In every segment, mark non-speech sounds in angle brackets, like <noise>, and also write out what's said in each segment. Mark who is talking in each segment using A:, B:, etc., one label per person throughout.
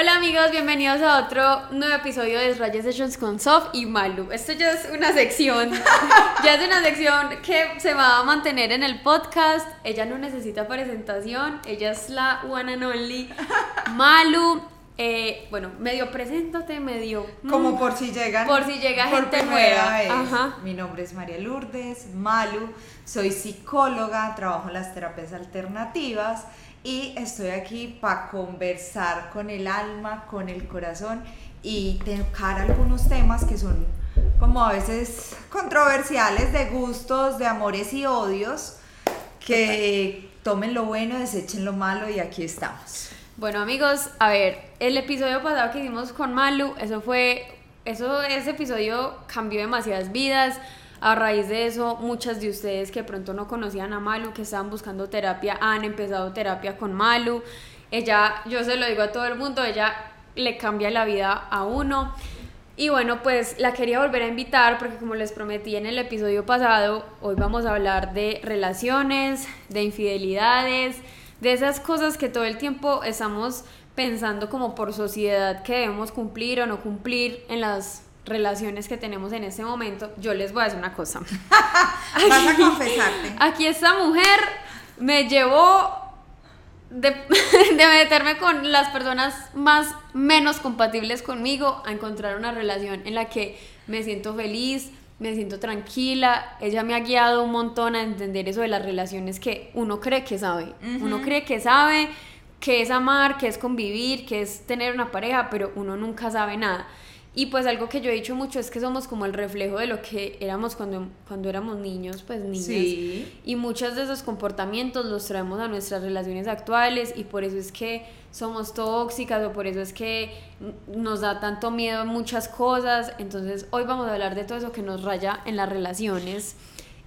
A: Hola amigos, bienvenidos a otro nuevo episodio de Rayas Sessions con Sof y Malu. Esto ya es una sección, <laughs> ya es una sección que se va a mantener en el podcast. Ella no necesita presentación, ella es la one and only Malu. Eh, bueno, medio preséntate, medio...
B: Como por si llegan.
A: Por si llega
B: por
A: gente nueva. Ajá.
B: Mi nombre es María Lourdes Malu, soy psicóloga, trabajo en las terapias alternativas y estoy aquí para conversar con el alma, con el corazón y tocar algunos temas que son como a veces controversiales de gustos, de amores y odios, que tomen lo bueno, desechen lo malo y aquí estamos.
A: Bueno amigos, a ver, el episodio pasado que hicimos con Malu, eso fue, eso, ese episodio cambió demasiadas vidas. A raíz de eso, muchas de ustedes que pronto no conocían a Malu, que estaban buscando terapia, han empezado terapia con Malu. Ella, yo se lo digo a todo el mundo, ella le cambia la vida a uno. Y bueno, pues la quería volver a invitar porque como les prometí en el episodio pasado, hoy vamos a hablar de relaciones, de infidelidades, de esas cosas que todo el tiempo estamos pensando como por sociedad que debemos cumplir o no cumplir en las relaciones que tenemos en este momento. Yo les voy a decir una cosa. <laughs>
B: Vas a confesarte.
A: Aquí esta mujer me llevó de, <laughs> de, meterme con las personas más menos compatibles conmigo a encontrar una relación en la que me siento feliz, me siento tranquila. Ella me ha guiado un montón a entender eso de las relaciones que uno cree que sabe. Uh -huh. Uno cree que sabe que es amar, que es convivir, que es tener una pareja, pero uno nunca sabe nada. Y pues algo que yo he dicho mucho es que somos como el reflejo de lo que éramos cuando, cuando éramos niños, pues niños.
B: Sí.
A: Y muchos de esos comportamientos los traemos a nuestras relaciones actuales y por eso es que somos tóxicas o por eso es que nos da tanto miedo muchas cosas. Entonces hoy vamos a hablar de todo eso que nos raya en las relaciones.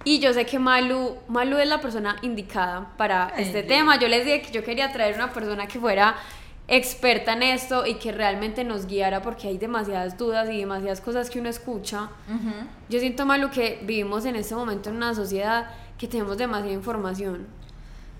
A: Y yo sé que Malu, Malu es la persona indicada para
B: Ay,
A: este
B: Dios.
A: tema. Yo les dije que yo quería traer una persona que fuera experta en esto y que realmente nos guiara porque hay demasiadas dudas y demasiadas cosas que uno escucha.
B: Uh -huh.
A: Yo siento malo que vivimos en este momento en una sociedad que tenemos demasiada información.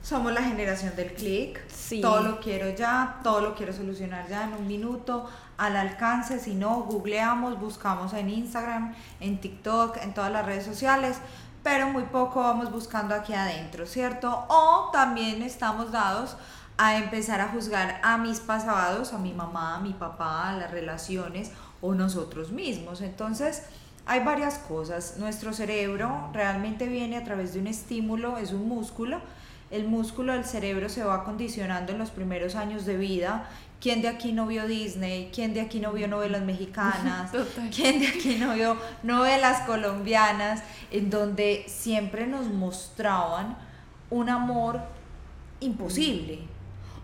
B: Somos la generación del clic.
A: Sí.
B: Todo lo quiero ya, todo lo quiero solucionar ya en un minuto, al alcance. Si no, googleamos, buscamos en Instagram, en TikTok, en todas las redes sociales, pero muy poco vamos buscando aquí adentro, ¿cierto? O también estamos dados a empezar a juzgar a mis pasados, a mi mamá, a mi papá, a las relaciones o nosotros mismos. Entonces, hay varias cosas. Nuestro cerebro realmente viene a través de un estímulo, es un músculo. El músculo del cerebro se va condicionando en los primeros años de vida. ¿Quién de aquí no vio Disney? ¿Quién de aquí no vio novelas mexicanas? <laughs>
A: Total.
B: ¿Quién de aquí no vio novelas colombianas? En donde siempre nos mostraban un amor imposible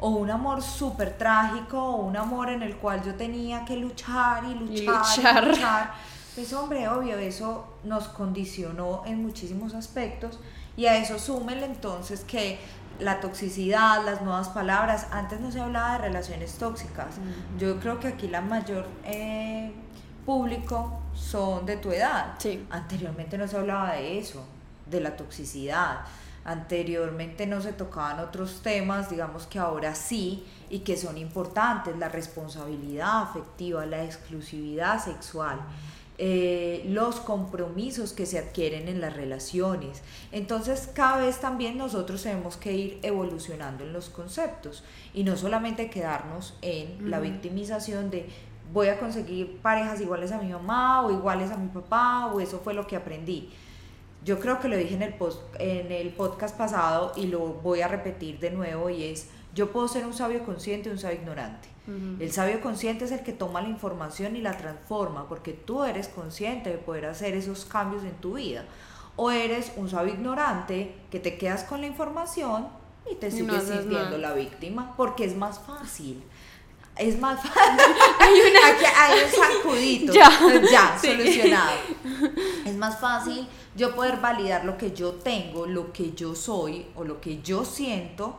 B: o un amor súper trágico o un amor en el cual yo tenía que luchar y luchar y
A: luchar.
B: luchar. Pues hombre, obvio, eso nos condicionó en muchísimos aspectos y a eso súmele entonces que la toxicidad, las nuevas palabras, antes no se hablaba de relaciones tóxicas, uh -huh. yo creo que aquí la mayor eh, público son de tu edad,
A: sí.
B: anteriormente no se hablaba de eso, de la toxicidad, anteriormente no se tocaban otros temas, digamos que ahora sí, y que son importantes, la responsabilidad afectiva, la exclusividad sexual, eh, los compromisos que se adquieren en las relaciones. Entonces cada vez también nosotros tenemos que ir evolucionando en los conceptos y no solamente quedarnos en la victimización de voy a conseguir parejas iguales a mi mamá o iguales a mi papá o eso fue lo que aprendí yo creo que lo dije en el, post, en el podcast pasado y lo voy a repetir de nuevo y es, yo puedo ser un sabio consciente y un sabio ignorante. Uh -huh. El sabio consciente es el que toma la información y la transforma porque tú eres consciente de poder hacer esos cambios en tu vida. O eres un sabio ignorante que te quedas con la información y te sigues
A: no
B: sintiendo la víctima porque es más fácil. Es más <laughs> fácil. hay, una... Aquí hay un sacudito.
A: ya,
B: ya
A: sí.
B: solucionado. <laughs> Es más fácil yo poder validar lo que yo tengo, lo que yo soy o lo que yo siento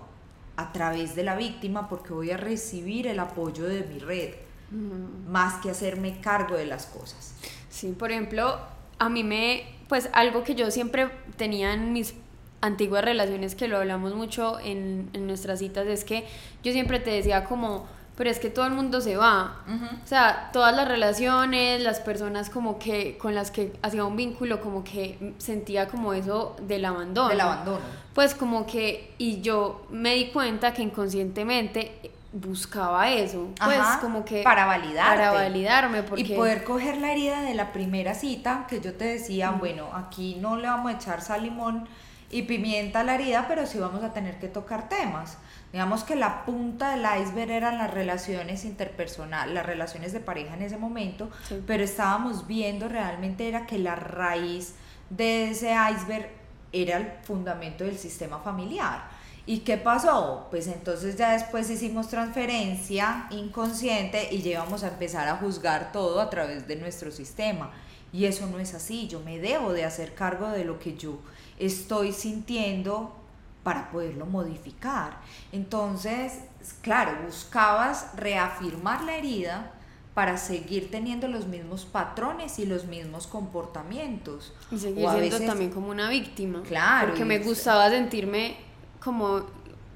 B: a través de la víctima porque voy a recibir el apoyo de mi red, uh -huh. más que hacerme cargo de las cosas.
A: Sí, por ejemplo, a mí me, pues algo que yo siempre tenía en mis antiguas relaciones, que lo hablamos mucho en, en nuestras citas, es que yo siempre te decía como, pero es que todo el mundo se va. O sea, todas las relaciones, las personas como que con las que hacía un vínculo, como que sentía como eso del abandono.
B: Del abandono.
A: Pues como que, y yo me di cuenta que inconscientemente buscaba eso, pues como que
B: para validar
A: para validarme porque...
B: y poder coger la herida de la primera cita que yo te decía, bueno, aquí no le vamos a echar sal, limón y pimienta la herida, pero sí vamos a tener que tocar temas. Digamos que la punta del iceberg eran las relaciones interpersonales, las relaciones de pareja en ese momento, pero estábamos viendo realmente era que la raíz de ese iceberg era el fundamento del sistema familiar. ¿Y qué pasó? Pues entonces ya después hicimos transferencia inconsciente y llevamos a empezar a juzgar todo a través de nuestro sistema. Y eso no es así, yo me debo de hacer cargo de lo que yo estoy sintiendo para poderlo modificar. Entonces, claro, buscabas reafirmar la herida para seguir teniendo los mismos patrones y los mismos comportamientos.
A: Y seguir siendo también como una víctima.
B: Claro.
A: Porque me gustaba sentirme como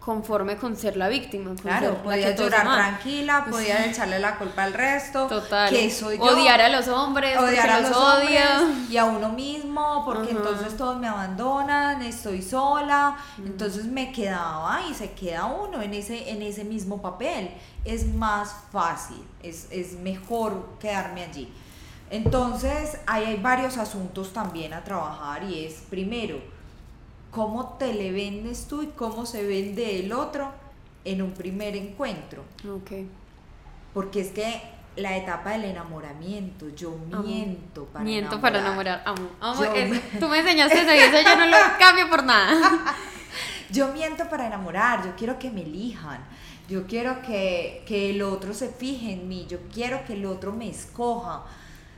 A: conforme con ser la víctima.
B: Claro, podía llorar tranquila, pues podía echarle la culpa al resto.
A: Total. Que soy yo. Odiar a los hombres, odiar a los, hombres
B: y a uno mismo, porque entonces todos me abandonan, estoy sola. Entonces me quedaba y se queda uno en ese, en ese mismo papel. Es más fácil, es, es mejor quedarme allí. Entonces, ahí hay varios asuntos también a trabajar y es, primero, cómo te le vendes tú y cómo se vende el otro en un primer encuentro.
A: Ok.
B: Porque es que la etapa del enamoramiento, yo miento para
A: miento para enamorar, amo, amo tú me enseñaste eso y eso yo no lo <laughs> cambio por nada. <laughs>
B: yo miento para enamorar, yo quiero que me elijan, yo quiero que, que el otro se fije en mí, yo quiero que el otro me escoja,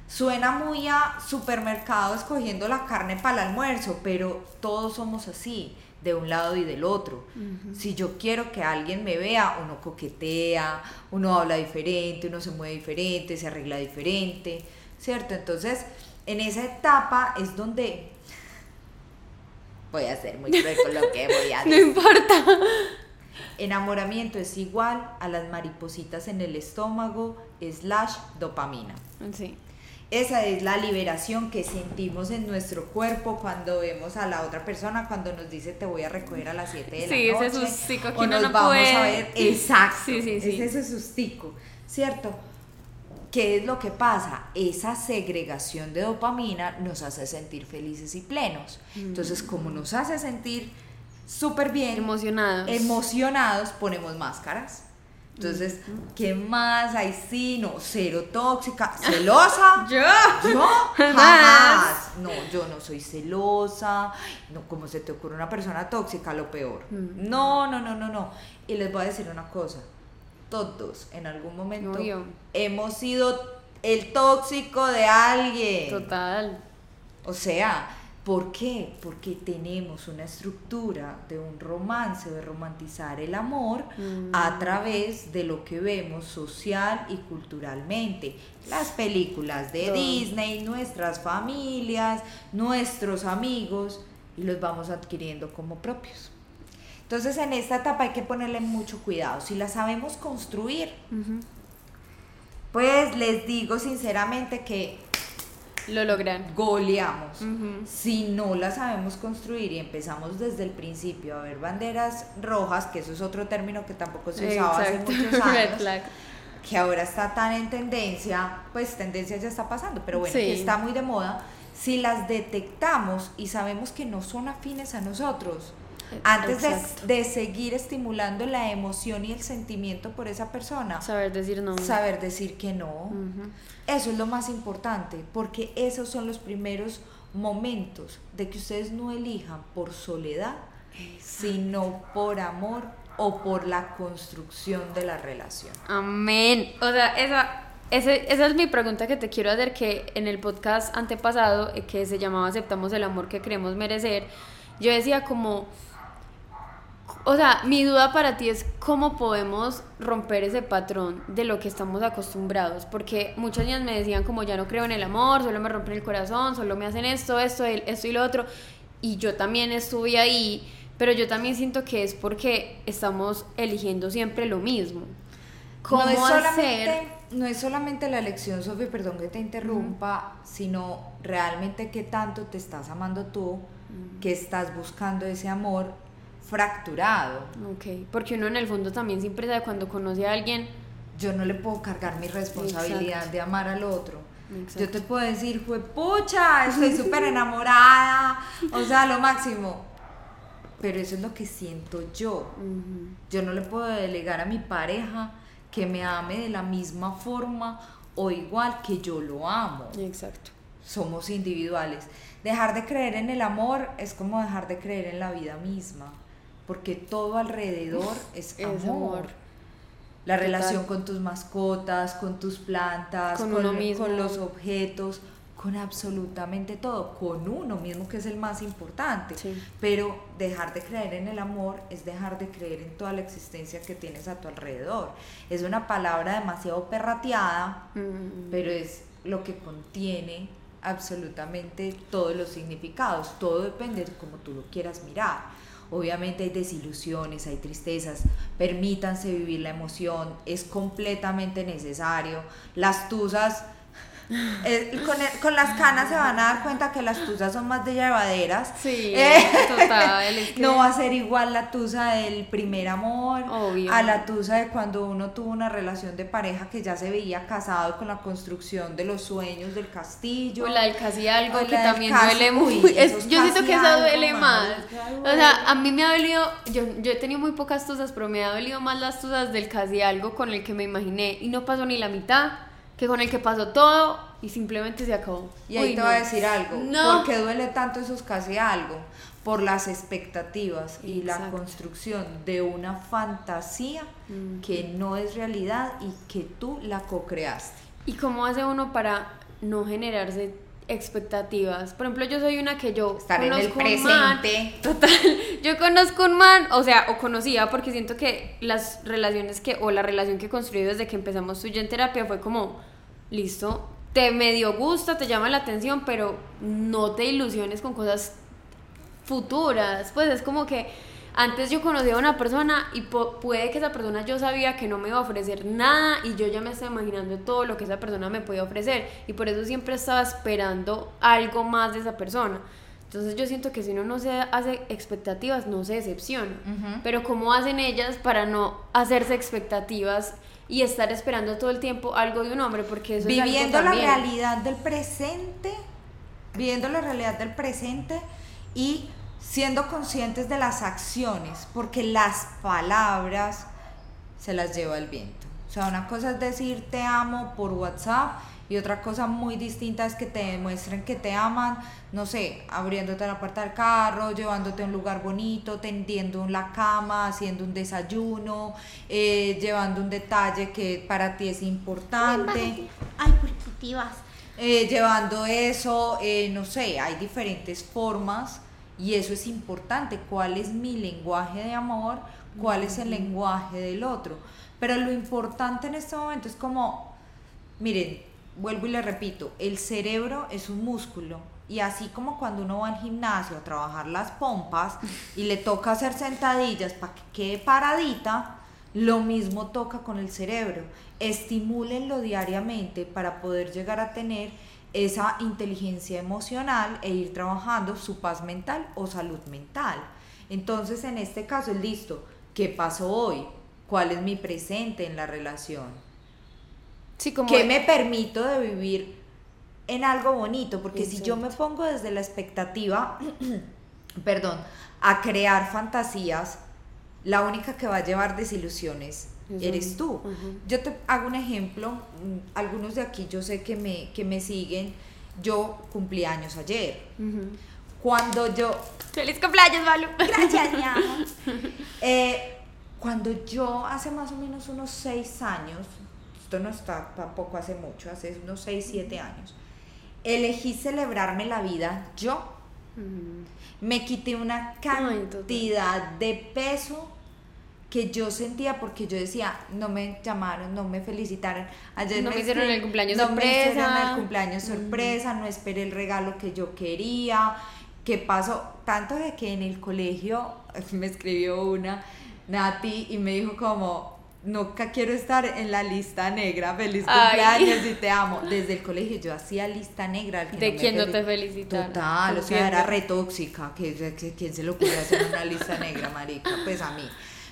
B: Suena muy a supermercado escogiendo la carne para el almuerzo, pero todos somos así, de un lado y del otro. Si yo quiero que alguien me vea, uno coquetea, uno habla diferente, uno se mueve diferente, se arregla diferente, ¿cierto? Entonces, en esa etapa es donde voy a ser muy cruel con lo que voy a <laughs> decir.
A: No importa.
B: Enamoramiento es igual a las maripositas en el estómago slash dopamina.
A: Sí.
B: Esa es la liberación que sentimos en nuestro cuerpo cuando vemos a la otra persona, cuando nos dice te voy a recoger a las 7 de la noche.
A: Sí, ese sustico que
B: o
A: nos
B: vamos
A: a
B: ver. Exacto. Sí, sí, sí. Es ese sustico, ¿cierto? ¿Qué es lo que pasa? Esa segregación de dopamina nos hace sentir felices y plenos. Entonces, mm. como nos hace sentir súper bien,
A: emocionados.
B: emocionados, ponemos máscaras entonces, ¿qué más hay? Sí, no, cero tóxica, celosa. <laughs>
A: ¿Yo?
B: ¿Yo? <laughs> Jamás. No, yo no soy celosa. No, como se te ocurre una persona tóxica, lo peor. No, no, no, no, no. Y les voy a decir una cosa. Todos en algún momento hemos sido el tóxico de alguien.
A: Total.
B: O sea, ¿Por qué? Porque tenemos una estructura de un romance, de romantizar el amor a mm. través de lo que vemos social y culturalmente. Las películas de Disney, nuestras familias, nuestros amigos, y los vamos adquiriendo como propios. Entonces en esta etapa hay que ponerle mucho cuidado. Si la sabemos construir, pues les digo sinceramente que
A: lo logran.
B: Goleamos. Si no la sabemos construir y empezamos desde el principio a ver banderas rojas, que eso es otro término que tampoco se usaba hace muchos <laughs> años. Que ahora está tan en tendencia, pues tendencia ya está pasando, pero bueno, que está muy de moda. Si las detectamos y sabemos que no son afines a nosotros, antes de, seguir estimulando la emoción y el sentimiento por esa persona.
A: Saber decir no.
B: Saber decir que no. Eso es lo más importante, porque esos son los primeros momentos de que ustedes no elijan por soledad, sino por amor o por la construcción de la relación.
A: Amén. O sea, esa, esa es mi pregunta que te quiero hacer, que en el podcast antepasado, eh, que se llamaba Aceptamos el amor que queremos merecer, yo decía como o sea, mi duda para ti es cómo podemos romper ese patrón de lo que estamos acostumbrados, porque muchas niñas me decían como ya no creo en el amor, solo me rompen el corazón, solo me hacen esto, esto, esto y lo otro, y yo también estuve ahí, pero yo también siento que es porque estamos eligiendo siempre lo mismo. ¿Cómo
B: no es
A: hacer?
B: no es solamente la elección, Sofía, perdón que te interrumpa, sino realmente qué tanto te estás amando tú, que estás buscando ese amor fracturado.
A: Ok, porque uno en el fondo también siempre sabe cuando conoce a alguien.
B: Yo no le puedo cargar mi responsabilidad
A: Exacto.
B: de amar al otro.
A: Exacto.
B: Yo te puedo decir, fue pucha, estoy <laughs> súper enamorada, o sea, lo máximo. Pero eso es lo que siento yo. Yo no le puedo delegar a mi pareja que me ame de la misma forma o igual que yo lo amo.
A: Exacto.
B: Somos individuales. Dejar de creer en el amor es como dejar de creer en la vida misma, porque todo alrededor es
A: es
B: amor.
A: amor.
B: La
A: Total.
B: relación con tus mascotas, con tus plantas,
A: Con
B: con,
A: uno mismo.
B: con los objetos, con absolutamente todo, con uno mismo que es el más importante.
A: Sí.
B: Pero dejar de creer en el amor es dejar de creer en toda la existencia que tienes a tu alrededor. Es una palabra demasiado perrateada,
A: Mm.
B: pero es lo que contiene absolutamente todos los significados. Todo depende de cómo tú lo quieras mirar. Obviamente hay desilusiones, hay tristezas, permítanse vivir la emoción, es completamente necesario. Las tusas, <laughs> eh, con, el- con las canas se van a dar cuenta que las tusas son más de llevaderas.
A: Sí, <laughs>
B: Eh,
A: total. es que-
B: No va a ser igual la tusa del primer amor
A: Obvio.
B: a la tusa de cuando uno tuvo una relación de pareja que ya se veía casado con la construcción de los sueños del castillo.
A: O la del casi algo que también
B: casi-
A: duele muy. es- yo siento que esa
B: algo,
A: duele más. O sea, a mí me ha dolido. Yo, yo he tenido muy pocas tusas, pero me ha dolido más las tusas del casi algo con el que me imaginé. Y no pasó ni la mitad que con el que pasó todo y simplemente se acabó.
B: Y ahí
A: Uy,
B: te
A: no.
B: voy a decir algo.
A: No.
B: ¿Por qué duele tanto esos casi algo? Por las expectativas y la construcción de una fantasía
A: Mm.
B: que no es realidad y que tú la co-creaste.
A: ¿Y cómo hace uno para no generarse expectativas? Por ejemplo, yo soy una que yo
B: Estar en el
A: conozco un man-
B: presente.
A: Total, <laughs> yo conozco un man, o sea, o conocía, porque siento que las relaciones que, o la relación que construí desde que empezamos yo en terapia fue como, listo, te medio gusta, te llama la atención, pero no te ilusiones con cosas futuras. Pues es como que antes yo conocía a una persona y puede que esa persona yo sabía que no me iba a ofrecer nada y yo ya me estaba imaginando todo lo que esa persona me podía ofrecer y por eso siempre estaba esperando algo más de esa persona. Entonces yo siento que si uno no se hace expectativas no se decepciona.
B: Ujú.
A: Pero ¿cómo hacen ellas para no hacerse expectativas y estar esperando todo el tiempo algo de un hombre? Porque eso
B: viviendo
A: es
B: la
A: algo también.
B: realidad del presente, viviendo la realidad del presente y siendo conscientes de las acciones, porque las palabras se las lleva el viento. O sea, una cosa es decir te amo por WhatsApp y otra cosa muy distinta es que te demuestren que te aman, no sé, abriéndote la puerta del carro, llevándote a un lugar bonito, tendiendo en la cama, haciendo un desayuno, eh, llevando un detalle que para ti es importante.
C: Ay, ¿por qué te vas?
B: Eh, llevando eso, eh, no sé, hay diferentes formas y eso es importante. ¿Cuál es mi lenguaje de amor? ¿Cuál es el lenguaje del otro? Pero lo importante en este momento es como, miren, vuelvo y le repito, el cerebro es un músculo y así como cuando uno va al gimnasio a trabajar las pompas y le toca hacer sentadillas para que quede paradita, lo mismo toca con el cerebro. Estimúlenlo diariamente para poder llegar a tener esa inteligencia emocional e ir trabajando su paz mental o salud mental. Entonces, en este caso es listo. ¿Qué pasó hoy? ¿Cuál es mi presente en la relación?
A: Sí, como
B: ¿Qué me permito de vivir en algo bonito? Porque si yo me pongo desde la expectativa, <clears throat> perdón, a crear fantasías, la única que va a llevar desilusiones
A: Es
B: eres tú. Yo te hago un ejemplo, mm, algunos de aquí yo sé que me, que me siguen, yo cumplí años ayer. Cuando yo,
A: ¡Feliz cumpleaños, Malu!
C: Gracias, mi amor. <laughs>
B: eh, cuando yo hace más o menos unos seis años, esto no está tampoco hace mucho, hace unos seis, siete años, elegí celebrarme la vida yo. Me quité una cantidad de peso que yo sentía porque yo decía, no me llamaron, no me felicitaron. Ayer
A: No me hicieron el cumpleaños
B: no me hicieron
A: sorpresa.
B: el cumpleaños sorpresa, no esperé el regalo que yo quería. ¿Qué pasó? Tanto de que en el colegio <laughs> me escribió una Nati y me dijo como, nunca quiero estar en la lista negra, feliz
A: Ay.
B: cumpleaños y te amo. <laughs> Desde el colegio yo hacía lista negra. que
A: De
B: me
A: quien no te felicitara.
B: Total, o sea, era re tóxica, que, que- ¿quién se le ocurre hacer una lista negra, marica? Pues a mí.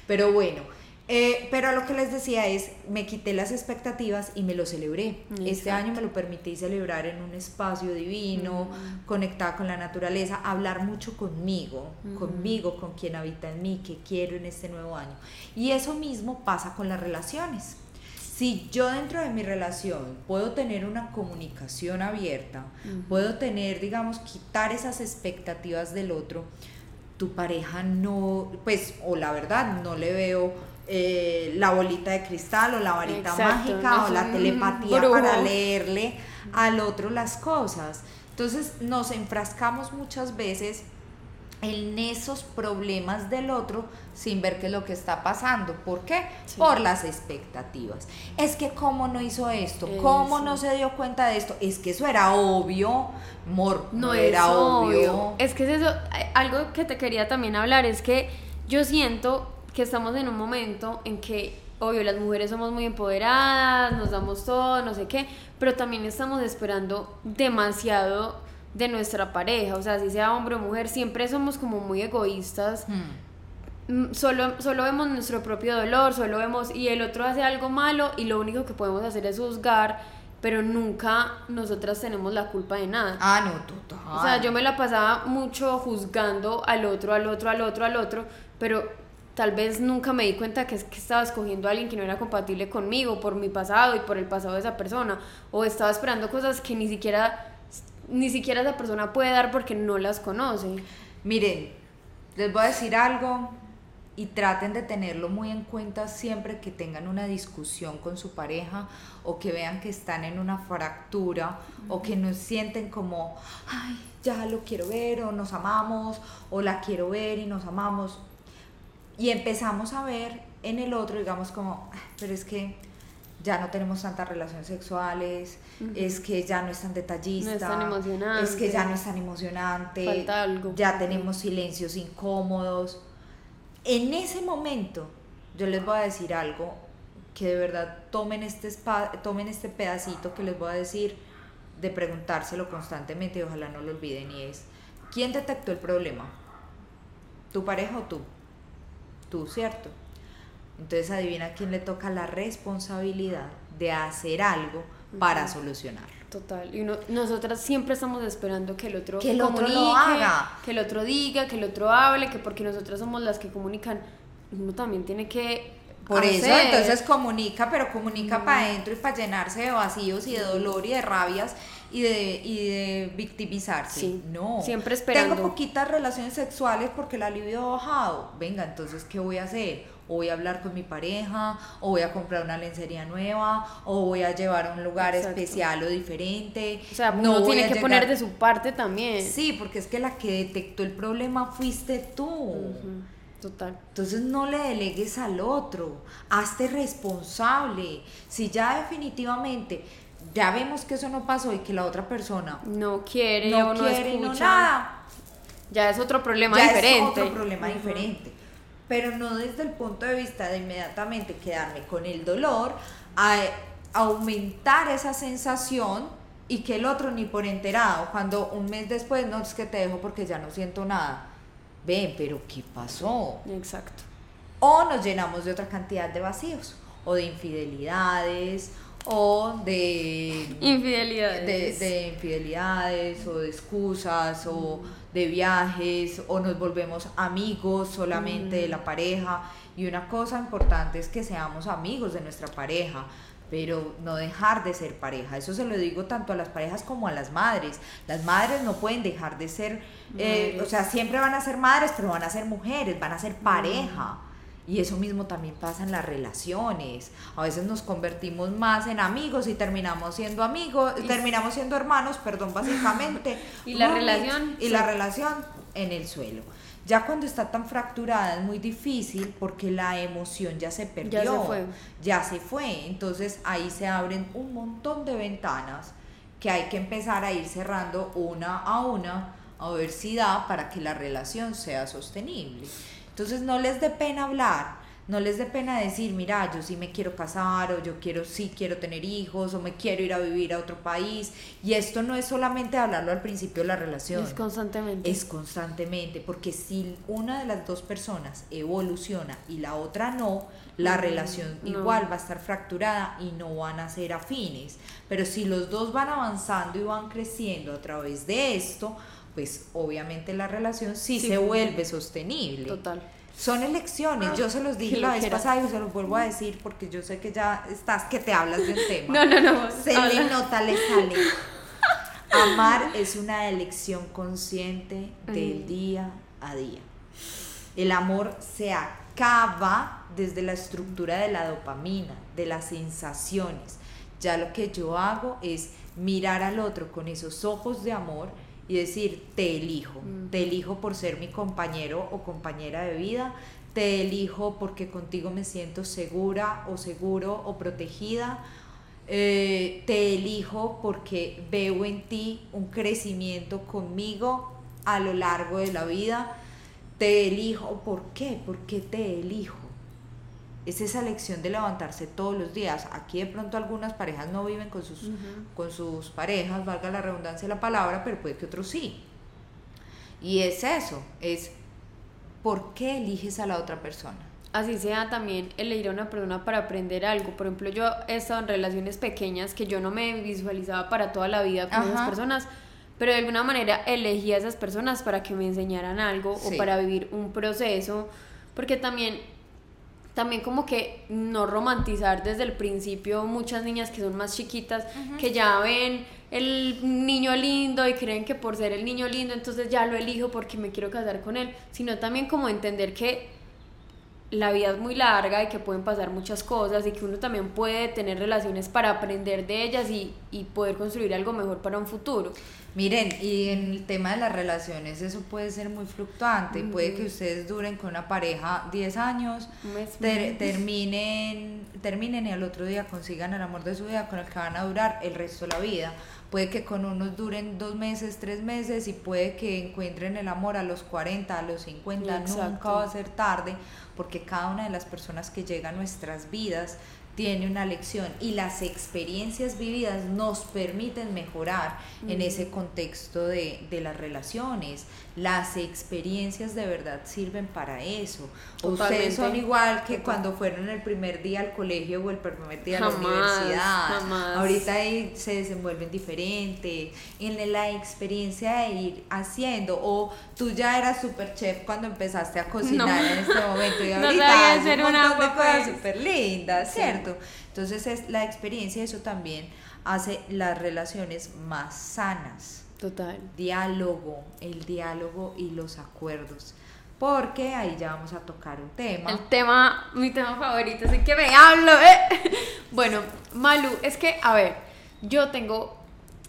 B: Pero bueno, eh, pero lo que les decía es, me quité las expectativas y me lo celebré. Este año me lo permití celebrar en un espacio divino, conectada con la naturaleza, hablar mucho conmigo, conmigo, con quien habita en mí, que quiero en este nuevo año. Y eso mismo pasa con las relaciones. Si yo dentro de mi relación puedo tener una comunicación abierta, puedo tener, digamos, quitar esas expectativas del otro, tu pareja no, pues, o la verdad, no le veo eh, la bolita de cristal o la varita
A: Exacto,
B: mágica
A: no
B: o la telepatía
A: brujo.
B: para leerle al otro las cosas. Entonces nos enfrascamos muchas veces en esos problemas del otro sin ver qué es lo que está pasando. ¿Por qué?
A: Sí.
B: Por las expectativas. Es que cómo no hizo esto, cómo
A: Eso.
B: no se dio cuenta de esto, es que eso era obvio, amor, no,
A: No,
B: era obvio.
A: obvio. Es que es eso, algo que te quería también hablar es que yo siento que estamos en un momento en que, obvio, las mujeres somos muy empoderadas, nos damos todo, no sé qué, pero también estamos esperando demasiado de nuestra pareja, o sea, si sea hombre o mujer, siempre somos como muy egoístas.
B: Hmm.
A: Mm, Solo, solo vemos nuestro propio dolor, solo vemos y el otro hace algo malo y lo único que podemos hacer es juzgar, pero nunca nosotras tenemos la culpa de nada.
B: Ah, no, total.
A: O sea, yo me la pasaba mucho juzgando al otro, al otro, al otro, al otro, pero tal vez nunca me di cuenta que es que estaba escogiendo a alguien que no era compatible conmigo por mi pasado y por el pasado de esa persona, o estaba esperando cosas que ni siquiera ni siquiera esa persona puede dar porque no las conoce.
B: Miren, les voy a decir algo y traten de tenerlo muy en cuenta siempre que tengan una discusión con su pareja o que vean que están en una fractura o que no sienten como, ay, ya lo quiero ver o nos amamos o la quiero ver y nos amamos. Y empezamos a ver en el otro, digamos como, "Ah, pero es que ya no tenemos tantas relaciones sexuales, es que ya no es tan detallista,
A: No es tan emocionante.
B: es que ya no es tan emocionante,
A: Falta algo.
B: ya tenemos silencios incómodos. En ese momento, yo les voy a decir algo que de verdad tomen este, spa- tomen este pedacito que les voy a decir de preguntárselo constantemente y ojalá no lo olviden y es, ¿quién detectó el problema? ¿Tu pareja o tú? Tú, ¿cierto? Entonces adivina quién le toca la responsabilidad de hacer algo para solucionarlo.
A: Total. Y uno- nosotras siempre estamos esperando que el otro
B: Que el otro lo haga.
A: que el otro diga, que el otro hable, que porque nosotras somos las que comunican, uno también tiene que
B: Por eso, entonces comunica, pero comunica para adentro y para llenarse de vacíos y de dolor y de rabias y de, y de victimizarse.
A: Sí,
B: no.
A: siempre esperando.
B: Tengo poquitas relaciones sexuales porque la libido ha bajado. Venga, entonces, ¿qué voy a hacer? O voy a hablar con mi pareja, o voy a comprar una lencería nueva, o voy a llevar a un lugar
A: Exacto.
B: especial o diferente.
A: o sea,
B: No
A: uno tiene que
B: llegar-
A: poner de su parte también.
B: Sí, porque es que la que detectó el problema fuiste tú.
A: Total.
B: Entonces no le delegues al otro, hazte responsable. Si ya definitivamente ya vemos que eso no pasó y que la otra persona
A: No quiere
B: no
A: o no
B: quiere no
A: escucha.
B: nada,
A: Ya es otro problema
B: ya
A: diferente.
B: es otro problema diferente. Pero no desde el punto de vista de inmediatamente quedarme con el dolor, a aumentar esa sensación y que el otro ni por enterado, cuando un mes después no es que te dejo porque ya no siento nada. Ven, pero ¿qué pasó?
A: Exacto.
B: o nos llenamos de otra cantidad de vacíos o de infidelidades o de
A: Infidelidades.
B: de, de infidelidades o de excusas o de viajes o nos volvemos amigos solamente de la pareja y una cosa importante es que seamos amigos de nuestra pareja pero no dejar de ser pareja. Eso se lo digo tanto a las parejas como a las madres. Las madres no pueden dejar de ser, eh, o sea, siempre van a ser madres, pero van a ser mujeres, van a ser pareja. Y eso mismo también pasa en las relaciones. A veces nos convertimos más en amigos y terminamos siendo amigos,
A: Y-
B: terminamos siendo hermanos, perdón, <laughs> básicamente.
A: Y la relación
B: Y la relación en el suelo. Ya cuando está tan fracturada es muy difícil porque la emoción ya se perdió.
A: Ya se fue.
B: Ya se fue. Entonces ahí se abren un montón de ventanas que hay que empezar a ir cerrando una a una a ver si da para que la relación sea sostenible. Entonces no les dé pena hablar No les dé pena decir, mira, yo sí me quiero casar o yo quiero sí quiero tener hijos o me quiero ir a vivir a otro país. Y esto no es solamente hablarlo al principio de la relación.
A: Es constantemente.
B: Es constantemente, porque si una de las dos personas evoluciona y la otra no, la relación
A: no.
B: igual va a estar fracturada y no van a ser afines. Pero si los dos van avanzando y van creciendo a través de esto, pues obviamente la relación sí,
A: Sí,
B: se vuelve sostenible.
A: Total.
B: Son elecciones, yo se los dije la vez pasada y se los vuelvo a decir porque yo sé que ya estás que te hablas de un <laughs> tema.
A: No, no, no.
B: Se le nota, le sale. Amar es una elección consciente del
A: Mm.
B: día a día. El amor se acaba desde la estructura de la dopamina, de las sensaciones. Ya lo que yo hago es mirar al otro con esos ojos de amor y decir, te elijo,
A: Mm.
B: te elijo por ser mi compañero o compañera de vida, te elijo porque contigo me siento segura o seguro o protegida, eh, te elijo porque veo en ti un crecimiento conmigo a lo largo de la vida, te elijo, ¿por qué? ¿Por qué te elijo? Es esa lección de levantarse todos los días. Aquí de pronto algunas parejas no viven con sus, con sus parejas, valga la redundancia de la palabra, pero puede que otros sí. Y es eso, es ¿por qué eliges a la otra persona?
A: Así sea también elegir a una persona para aprender algo. Por ejemplo, yo he estado en relaciones pequeñas que yo no me visualizaba para toda la vida con esas personas, pero de alguna manera elegí a esas personas para que me enseñaran algo
B: Sí.
A: o para vivir un proceso, porque también también como que no romantizar desde el principio muchas niñas que son más chiquitas que ya ven el niño lindo y creen que por ser el niño lindo entonces ya lo elijo porque me quiero casar con él, sino también como entender que la vida es muy larga y que pueden pasar muchas cosas y que uno también puede tener relaciones para aprender de ellas y, y poder construir algo mejor para un futuro.
B: Miren, y en el tema de las relaciones eso puede ser muy fluctuante. Puede que ustedes duren con una pareja 10 años, ter- terminen, terminen y al otro día consigan el amor de su vida con el que van a durar el resto de la vida. Puede que con unos duren dos meses, tres meses y puede que encuentren el amor a los 40, a los 50.
A: Exacto.
B: Nunca va a ser tarde porque cada una de las personas que llega a nuestras vidas tiene una lección y las experiencias vividas nos permiten mejorar en
A: Ujú.
B: ese contexto de, de las relaciones. Las experiencias de verdad sirven para eso. Ustedes son
A: Totalmente.
B: igual que
A: Total.
B: cuando fueron el primer día al colegio o el primer día a la universidad.
A: jamás.
B: Ahorita ahí se desenvuelven diferente. En la experiencia de ir haciendo. O tú ya eras super chef cuando empezaste a cocinar
A: No.
B: en este momento. Y <laughs>
A: No
B: ahorita
A: hacer
B: un
A: una
B: de cosas súper lindas,
A: Sí.
B: ¿cierto? Entonces es la experiencia, eso también hace las relaciones más sanas.
A: Total.
B: Diálogo, el diálogo y los acuerdos. Porque ahí ya vamos a tocar un tema.
A: El tema, mi tema favorito, así que me hablo, ¿eh? <laughs> Bueno, Malu, es que, a ver, yo tengo,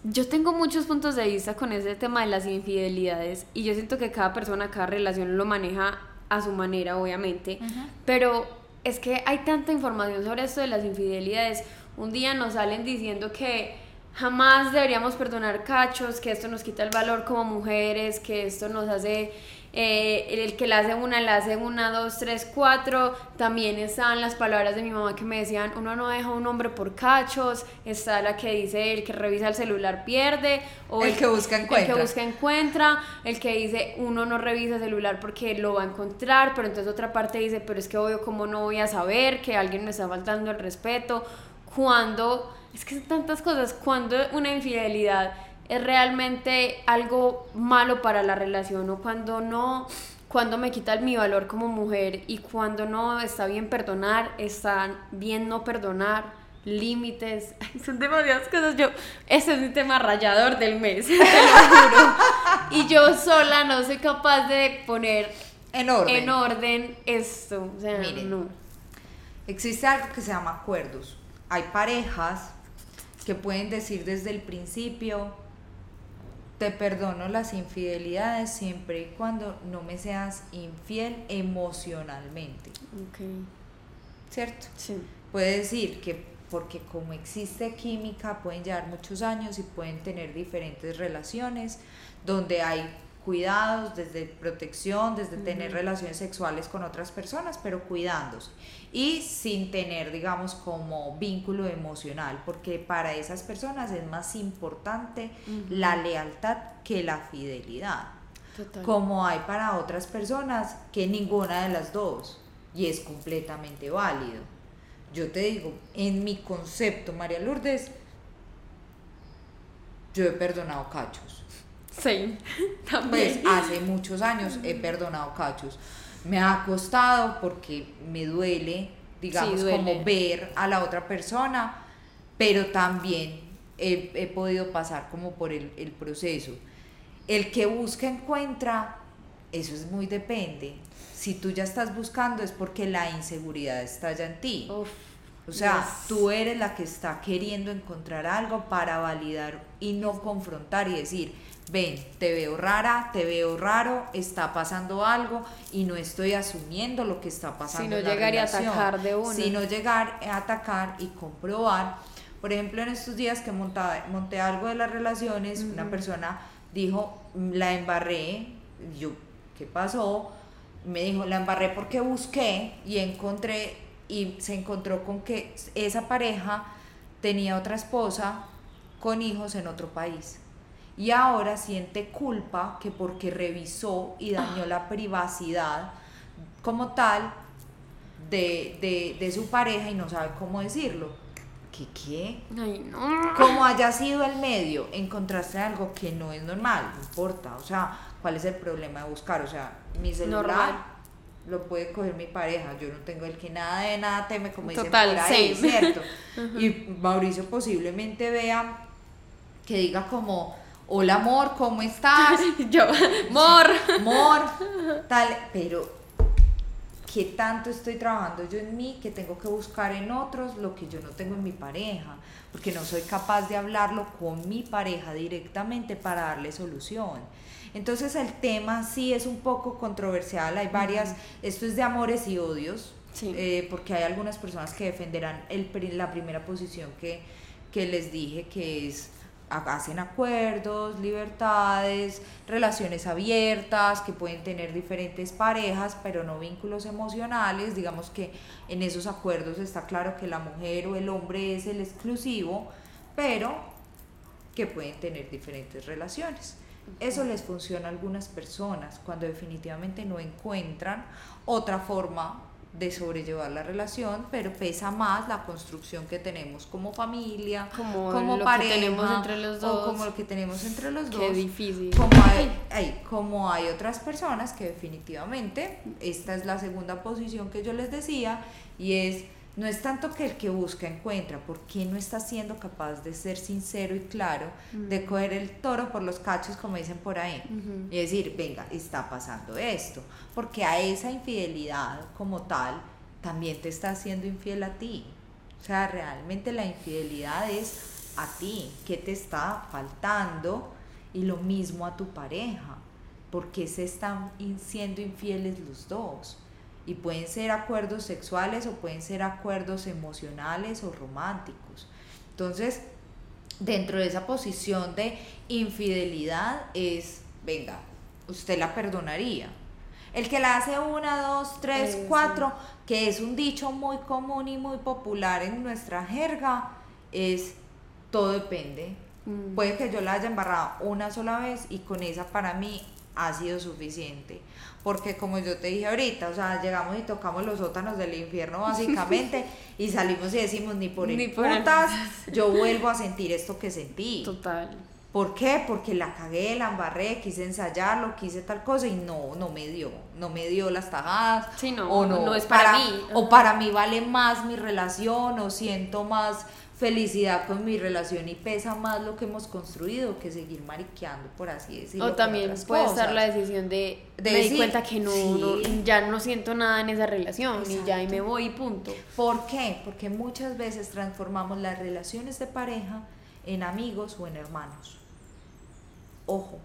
A: yo tengo muchos puntos de vista con ese tema de las infidelidades y yo siento que cada persona, cada relación lo maneja a su manera, obviamente, pero es que hay tanta información sobre esto de las infidelidades. Un día nos salen diciendo que jamás deberíamos perdonar cachos, que esto nos quita el valor como mujeres, que esto nos hace, eh, el que la hace una, la hace una, dos, tres, cuatro. También están las palabras de mi mamá que me decían, uno no deja a un hombre por cachos. Está la que dice, el que revisa el celular pierde. O
B: El que busca,
A: El
B: encuentra.
A: que busca encuentra. El que dice, uno no revisa celular porque lo va a encontrar. Pero entonces otra parte dice, pero es que obvio, ¿cómo no voy a saber que alguien me está faltando el respeto? Cuando, es que son tantas cosas, cuando una infidelidad es realmente algo malo para la relación o cuando no, cuando me quita mi valor como mujer y cuando no está bien perdonar, está bien no perdonar, límites, <laughs> son demasiadas cosas. Yo, ese es mi tema rayador del mes, <laughs> te lo juro. Y yo sola no soy capaz de poner
B: En orden.
A: en orden esto, o sea,
B: Miren.
A: no.
B: Existe algo que se llama acuerdos. Hay parejas que pueden decir desde el principio, te perdono las infidelidades siempre y cuando no me seas infiel emocionalmente,
A: Ok,
B: ¿cierto?
A: sí.
B: Puede decir que porque como existe química pueden llevar muchos años y pueden tener diferentes relaciones donde hay cuidados, desde protección, desde tener relaciones sexuales con otras personas, pero cuidándose y sin tener, digamos, como vínculo emocional, porque para esas personas es más importante la lealtad que la fidelidad,
A: Total.
B: como hay para otras personas que ninguna de las dos, y es completamente válido. Yo te digo, en mi concepto, María Lourdes, yo he perdonado cachos.
A: Sí, <laughs>
B: Pues
A: también.
B: hace muchos años he perdonado cachos. Me ha costado porque me duele, digamos,
A: duele.
B: como ver a la otra persona, pero también he, he podido pasar como por el, el proceso. El que busca encuentra, eso es muy depende. Si tú ya estás buscando es porque la inseguridad está ya en ti.
A: Uf,
B: O sea,
A: yes.
B: tú eres la que está queriendo encontrar algo para validar y no confrontar y decir, ven, te veo rara, te veo raro, está pasando algo y no estoy asumiendo lo que está pasando.
A: Sino
B: en la
A: llegar y
B: relación,
A: atacar de una.
B: Sino llegar a atacar y comprobar. Por ejemplo, en estos días que montaba- monté algo de las relaciones, una persona dijo, "Mm, la embarré, yo, ¿qué pasó? me dijo, la embarré porque busqué y encontré y se encontró con que esa pareja tenía otra esposa con hijos en otro país. Y ahora siente culpa que porque revisó y dañó la privacidad como tal de, de, de su pareja y no sabe cómo decirlo. ¿Qué qué?
A: Ay, no.
B: como haya sido el medio, encontraste algo que no es normal, no importa, o sea, ¿cuál es el problema de buscar? O sea, mi celular
A: Normal.
B: lo puede coger mi pareja, yo no tengo el que nada de nada teme, como dicen
A: Total,
B: por ahí,
A: same.
B: ¿cierto? <laughs> Y Mauricio posiblemente vea que diga como, hola amor, ¿cómo estás? <laughs>
A: Yo, mor.
B: amor, tal, pero ¿qué tanto estoy trabajando yo en mí que tengo que buscar en otros lo que yo no tengo en mi pareja? Porque no soy capaz de hablarlo con mi pareja directamente para darle solución. Entonces el tema sí es un poco controversial, hay varias, esto es de amores y odios,
A: Sí.
B: eh, porque hay algunas personas que defenderán el, la primera posición que, que les dije, que es hacen acuerdos, libertades, relaciones abiertas, que pueden tener diferentes parejas, pero no vínculos emocionales. Digamos que en esos acuerdos está claro que la mujer o el hombre es el exclusivo, pero que pueden tener diferentes relaciones. Eso les funciona a algunas personas cuando definitivamente no encuentran otra forma de sobrellevar la relación, pero pesa más la construcción que tenemos como familia,
A: Como
B: como
A: lo que
B: pareja,
A: tenemos entre los
B: o
A: dos.
B: como lo que tenemos entre los
A: Qué
B: dos.
A: difícil.
B: Como hay, hay- como hay otras personas que definitivamente, esta es la segunda posición que yo les decía, y es, no es tanto que el que busca encuentra, ¿por qué no está siendo capaz de ser sincero y claro, de coger el toro por los cachos, como dicen por ahí? Y decir, venga, está pasando esto, porque a esa infidelidad como tal también te está haciendo infiel a ti. O sea, realmente la infidelidad es a ti, qué te está faltando y lo mismo a tu pareja, porque se están siendo infieles los dos. Y pueden ser acuerdos sexuales o pueden ser acuerdos emocionales o románticos. Entonces, dentro de esa posición de infidelidad es, venga, usted la perdonaría. El que la hace una, dos, tres,
A: Eso.
B: cuatro, que es un dicho muy común y muy popular en nuestra jerga, es todo depende.
A: Mm.
B: Puede que yo la haya embarrado una sola vez y con esa para mí ha sido suficiente. Porque como yo te dije ahorita, o sea, llegamos y tocamos los sótanos del infierno básicamente <laughs> y salimos y decimos ni por
A: Ni por el-
B: putas, <laughs> yo vuelvo a sentir esto que sentí.
A: Total.
B: ¿Por qué? Porque la cagué, la embarré, quise ensayarlo, quise tal cosa y no, no me dio, no me dio las tajadas.
A: Sí, no,
B: o no,
A: no es para mí.
B: O para mí vale más mi relación, o siento más felicidad con mi relación y pesa más lo que hemos construido que seguir mariqueando, por así decirlo.
A: O también puede
B: cosas.
A: estar la decisión de,
B: De
A: me di
B: decir,
A: cuenta que no,
B: sí.
A: no- ya no siento nada en esa relación y ya y
B: Exacto.
A: me voy y punto.
B: ¿Por qué? Porque muchas veces transformamos las relaciones de pareja en amigos o en hermanos. Ojo,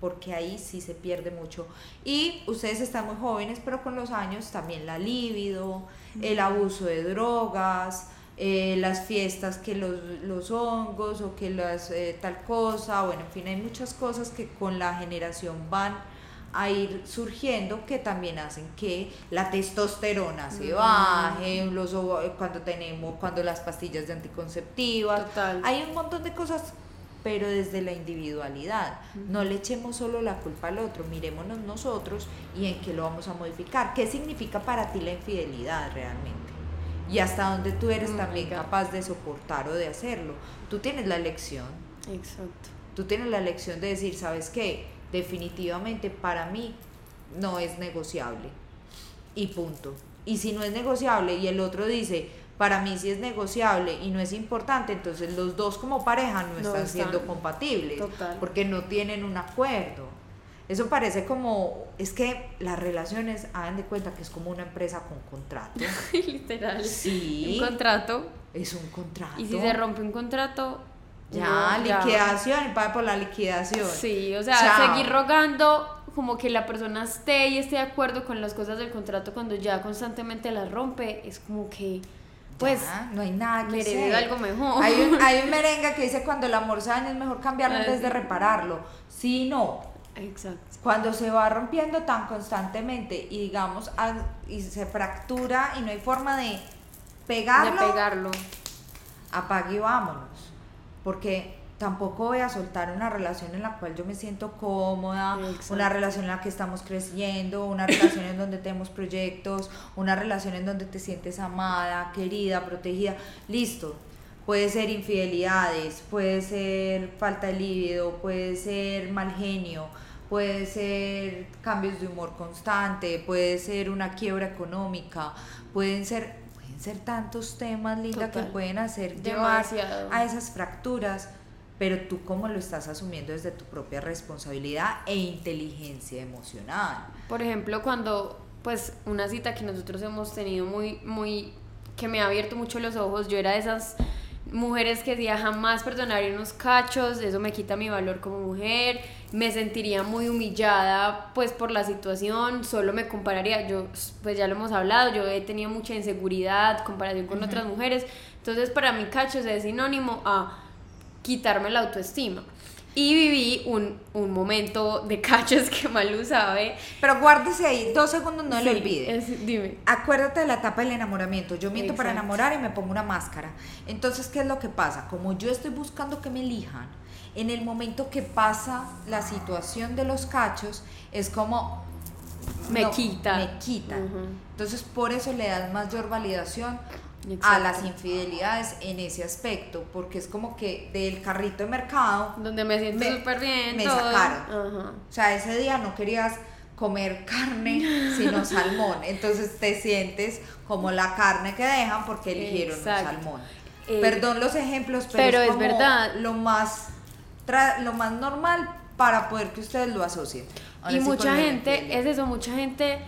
B: porque ahí sí se pierde mucho. Y ustedes están muy jóvenes, pero con los años también la libido, el abuso de drogas, eh, las fiestas, que los, los hongos o que las eh, tal cosa, bueno, en fin, hay muchas cosas que con la generación van a ir surgiendo que también hacen que la testosterona se baje, los, ovo- cuando tenemos, cuando las pastillas de anticonceptivas,
A: Total.
B: hay un montón de cosas, pero desde la individualidad. No le echemos solo la culpa al otro, mirémonos nosotros y en qué lo vamos a modificar. ¿Qué significa para ti la infidelidad realmente? Y hasta dónde tú eres
A: Oh
B: también capaz de soportar o de hacerlo. Tú tienes la elección,
A: Exacto.
B: tú tienes la elección de decir, ¿sabes qué? Definitivamente para mí no es negociable. Y punto. Y si no es negociable y el otro dice, para mí sí es negociable y no es importante, entonces los dos como pareja no,
A: No
B: están,
A: están.
B: siendo compatibles
A: Total.
B: porque no tienen un acuerdo. Eso parece como, es que las relaciones, hagan de cuenta que es como una empresa con contrato. <laughs>
A: Literal.
B: Sí,
A: Un contrato.
B: es un contrato.
A: Y si se rompe un contrato.
B: Ya,
A: no,
B: liquidación, y paga por la liquidación.
A: Sí, o sea,
B: Chao.
A: seguir rogando como que la persona esté y esté de acuerdo con las cosas del contrato cuando ya constantemente las rompe, es como que, pues,
B: Ya, no hay nada que hacer.
A: algo mejor.
B: Hay un, hay un <laughs> merengue que dice cuando el amor se daña es mejor cambiarlo en vez de repararlo. Sí, no.
A: Exacto.
B: Cuando se va rompiendo tan constantemente y digamos y se fractura y no hay forma de pegarlo,
A: De pegarlo.
B: apague y vámonos. Porque tampoco voy a soltar una relación en la cual yo me siento cómoda,
A: Exacto.
B: una relación en la que estamos creciendo, una relación en donde tenemos proyectos, una relación en donde te sientes amada, querida, protegida. Listo. Puede ser infidelidades, puede ser falta de líbido, puede ser mal genio, puede ser cambios de humor constante, puede ser una quiebra económica, pueden ser, pueden ser tantos temas, Linda, que pueden hacer llevar
A: Demasiado.
B: a esas fracturas, pero tú cómo lo estás asumiendo desde tu propia responsabilidad e inteligencia emocional.
A: Por ejemplo, cuando, pues, una cita que nosotros hemos tenido muy, muy, que me ha abierto mucho los ojos, yo era de esas mujeres que decía jamás perdonaría unos cachos, eso me quita mi valor como mujer, me sentiría muy humillada pues por la situación, solo me compararía, yo pues ya lo hemos hablado, yo he tenido mucha inseguridad, comparación con otras mujeres, entonces para mí cachos es sinónimo a quitarme la autoestima. Y viví un, un momento de cachos que Malu sabe.
B: Pero guárdese ahí, dos segundos, no le
A: Sí,
B: olvide.
A: es- dime.
B: Acuérdate de la etapa del enamoramiento. Yo miento para enamorar y me pongo una máscara. Entonces, ¿qué es lo que pasa? Como yo estoy buscando que me elijan, en el momento que pasa la situación de los cachos, es como...
A: Me quita.
B: Me quitan.
A: Ujú.
B: Entonces, por eso le das mayor validación a las infidelidades en ese aspecto, porque es como que del carrito de mercado
A: Donde me siento súper bien.
B: me
A: todo.
B: sacaron. O sea, ese día no querías comer carne, <laughs> sino salmón. Entonces te sientes como la carne que dejan porque eligieron
A: Exacto.
B: un salmón.
A: Eh,
B: Perdón los ejemplos, pero,
A: pero es
B: como
A: verdad.
B: Lo más, tra- lo más normal para poder que ustedes lo asocien. Ahora
A: Y
B: sí,
A: mucha gente, es eso, mucha gente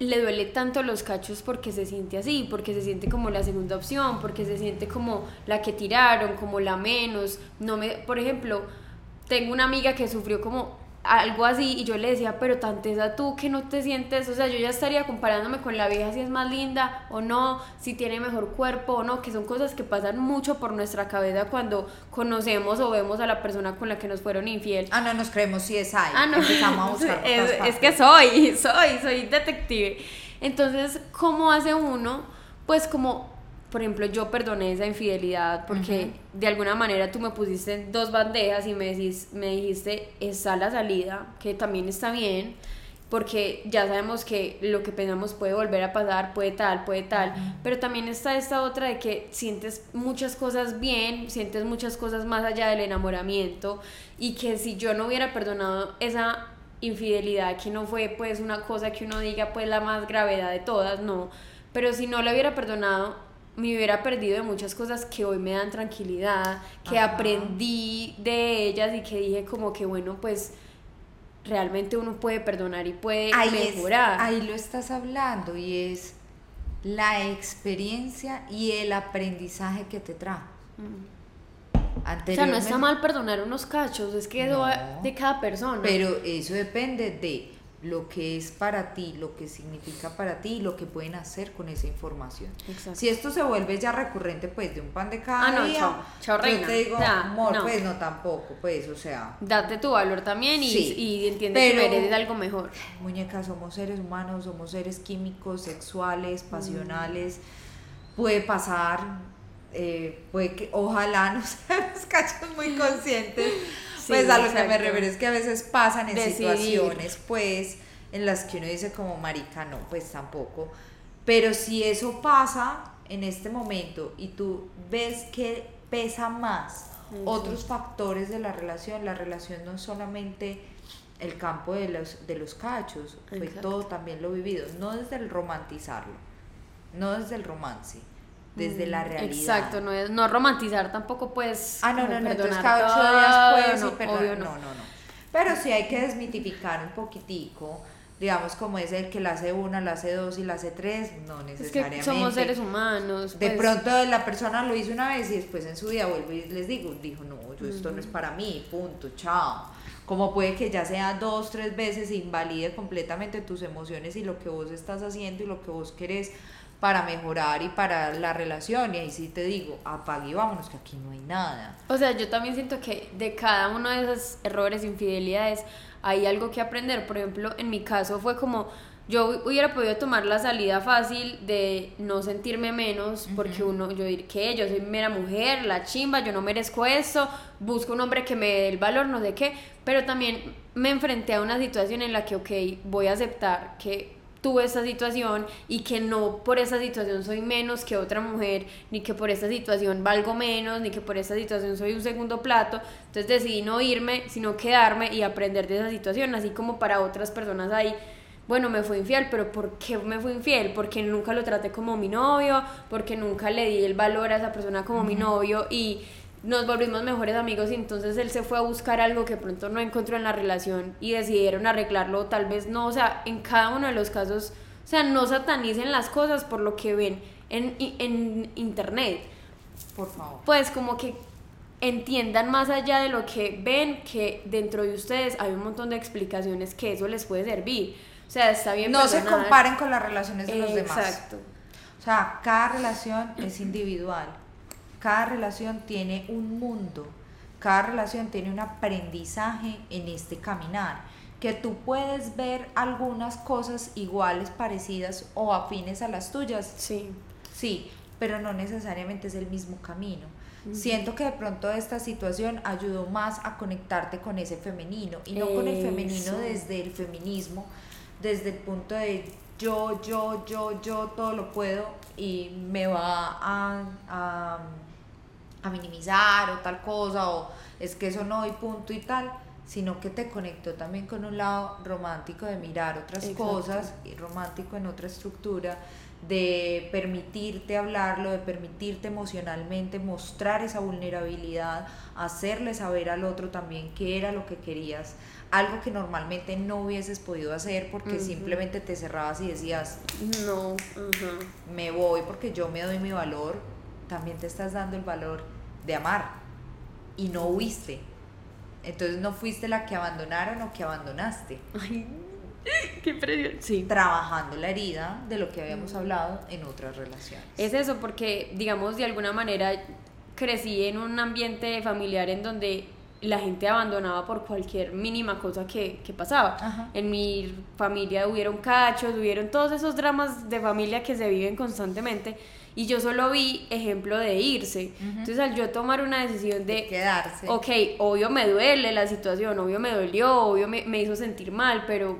A: le duele tanto los cachos porque se siente así, porque se siente como la segunda opción, porque se siente como la que tiraron, como la menos. No me, por ejemplo, tengo una amiga que sufrió como algo así y yo le decía, pero tanteza tú que no te sientes, o sea, yo ya estaría comparándome con la vieja si es más linda o no, si tiene mejor cuerpo o no, que son cosas que pasan mucho por nuestra cabeza cuando conocemos o vemos a la persona con la que nos fueron infiel.
B: Ah, no nos creemos si es ahí.
A: Ah, no.
B: Empezamos a <laughs> buscar por
A: es, que soy, <laughs> soy, soy detective. Entonces, ¿cómo hace uno? Pues como, por ejemplo, yo perdoné esa infidelidad porque de alguna manera tú me pusiste dos bandejas y me, decís, me dijiste, está la salida, que también está bien, porque ya sabemos que lo que pensamos puede volver a pasar, puede tal, puede tal, pero también está esta otra de que sientes muchas cosas bien, sientes muchas cosas más allá del enamoramiento y que si yo no hubiera perdonado esa infidelidad que no fue pues una cosa que uno diga pues la más gravedad de todas, no, pero si no la hubiera perdonado me hubiera perdido de muchas cosas que hoy me dan tranquilidad, que
B: Ajá.
A: aprendí de ellas y que dije como que bueno pues realmente uno puede perdonar y puede
B: ahí, es-
A: mejorar.
B: ahí lo estás hablando y es la experiencia y el aprendizaje que te trajo.
A: Mm. O sea, no está mal perdonar unos cachos, es que
B: No.
A: de cada persona.
B: Pero eso depende de lo que es para ti, lo que significa para ti y lo que pueden hacer con esa información.
A: Exacto.
B: Si esto se vuelve ya recurrente, pues de un pan de cada
A: Ah, no,
B: día,
A: chao, chao,
B: yo te digo, amor,
A: no.
B: pues no tampoco, pues, o sea,
A: Date tu valor también y,
B: Sí,
A: y entiende
B: pero-
A: que mereces algo mejor.
B: muñecas, somos seres humanos, somos seres químicos, sexuales,
A: Mm.
B: pasionales, puede pasar, eh, puede que, ojalá <laughs> no seamos cachos muy conscientes, pues a lo que me refiero es que a veces pasan en
A: Decidir.
B: situaciones, pues, en las que uno dice como marica, no, pues tampoco, pero si eso pasa en este momento y tú ves que pesa más otros factores de la relación, la relación no es solamente el campo de los, de los cachos, fue
A: Exacto.
B: todo también lo vivido, no desde el romantizarlo, no desde el romance, desde la realidad.
A: Mm, Exacto, no, es, no romantizar tampoco pues
B: Ah, no, no, no, entonces cada ocho días puedes
A: no, obvio
B: No,
A: no.
B: no, no. Pero sí hay que desmitificar un poquitico, digamos, como es el que la hace una, la hace dos y la hace tres, no
A: Es
B: necesariamente.
A: que somos seres humanos.
B: De
A: pues,
B: pronto la persona lo hizo una vez y después en su día vuelve y les digo, dijo, no, yo esto no es para mí, punto, chao. Como puede que ya sea dos, tres veces e invalide completamente tus emociones y lo que vos estás haciendo y lo que vos querés para mejorar y para la relación. Y ahí sí te digo, apague y vámonos, que aquí no hay nada.
A: O sea, yo también siento que de cada uno de esos errores, infidelidades, hay algo que aprender. Por ejemplo, en mi caso fue como yo hubiera podido tomar la salida fácil de no sentirme menos, porque uno, yo dir que yo soy mera mujer, la chimba, yo no merezco esto, busco un hombre que me dé el valor, no sé qué, pero también me enfrenté a una situación en la que, ok, voy a aceptar que tuve esta situación y que no por esa situación soy menos que otra mujer, ni que por esta situación valgo menos, ni que por esta situación soy un segundo plato. Entonces decidí no irme, sino quedarme y aprender de esa situación, así como para otras personas ahí. Bueno, me fue infiel, pero ¿por qué me fue infiel? Porque nunca lo traté como mi novio, porque nunca le di el valor a esa persona como mi novio y nos volvimos mejores amigos y entonces él se fue a buscar algo que pronto no encontró en la relación y decidieron arreglarlo, tal vez no, o sea, en cada uno de los casos, o sea, no satanicen las cosas por lo que ven en, en internet,
B: Por favor.
A: pues como que entiendan más allá de lo que ven que dentro de ustedes hay un montón de explicaciones que eso les puede servir, o sea, está bien
B: No se comparen con las relaciones de los demás.
A: Exacto.
B: O sea, cada relación es individual. Cada relación tiene un mundo. Cada relación tiene un aprendizaje en este caminar. Que tú puedes ver algunas cosas iguales, parecidas o afines a las tuyas.
A: Sí.
B: Sí, pero no necesariamente es el mismo camino. Siento que de pronto esta situación ayudó más a conectarte con ese femenino y no con el femenino desde el feminismo, desde el punto de yo, yo, yo, yo todo lo puedo y me va a, a, a minimizar o tal cosa o es que eso no y punto y tal, sino que te conectó también con un lado romántico de mirar otras
A: Exacto.
B: cosas y romántico en otra estructura de permitirte hablarlo, de permitirte emocionalmente mostrar esa vulnerabilidad, hacerle saber al otro también qué era lo que querías, algo que normalmente no hubieses podido hacer porque simplemente te cerrabas y decías,
A: No,
B: me voy porque yo me doy mi valor, también te estás dando el valor de amar y no huiste. Entonces no fuiste la que abandonaron o que abandonaste,
A: Ay, qué impresión. Sí.
B: trabajando la herida de lo que habíamos hablado en otras relaciones.
A: Es eso, porque, digamos, de alguna manera crecí en un ambiente familiar en donde la gente abandonaba por cualquier mínima cosa que, que pasaba.
B: Ajá.
A: En mi familia hubieron cachos, hubieron todos esos dramas de familia que se viven constantemente y yo solo vi ejemplo de irse. Entonces al yo tomar una decisión de,
B: De quedarse.
A: ok, obvio me duele la situación, obvio me dolió, obvio me, me hizo sentir mal, pero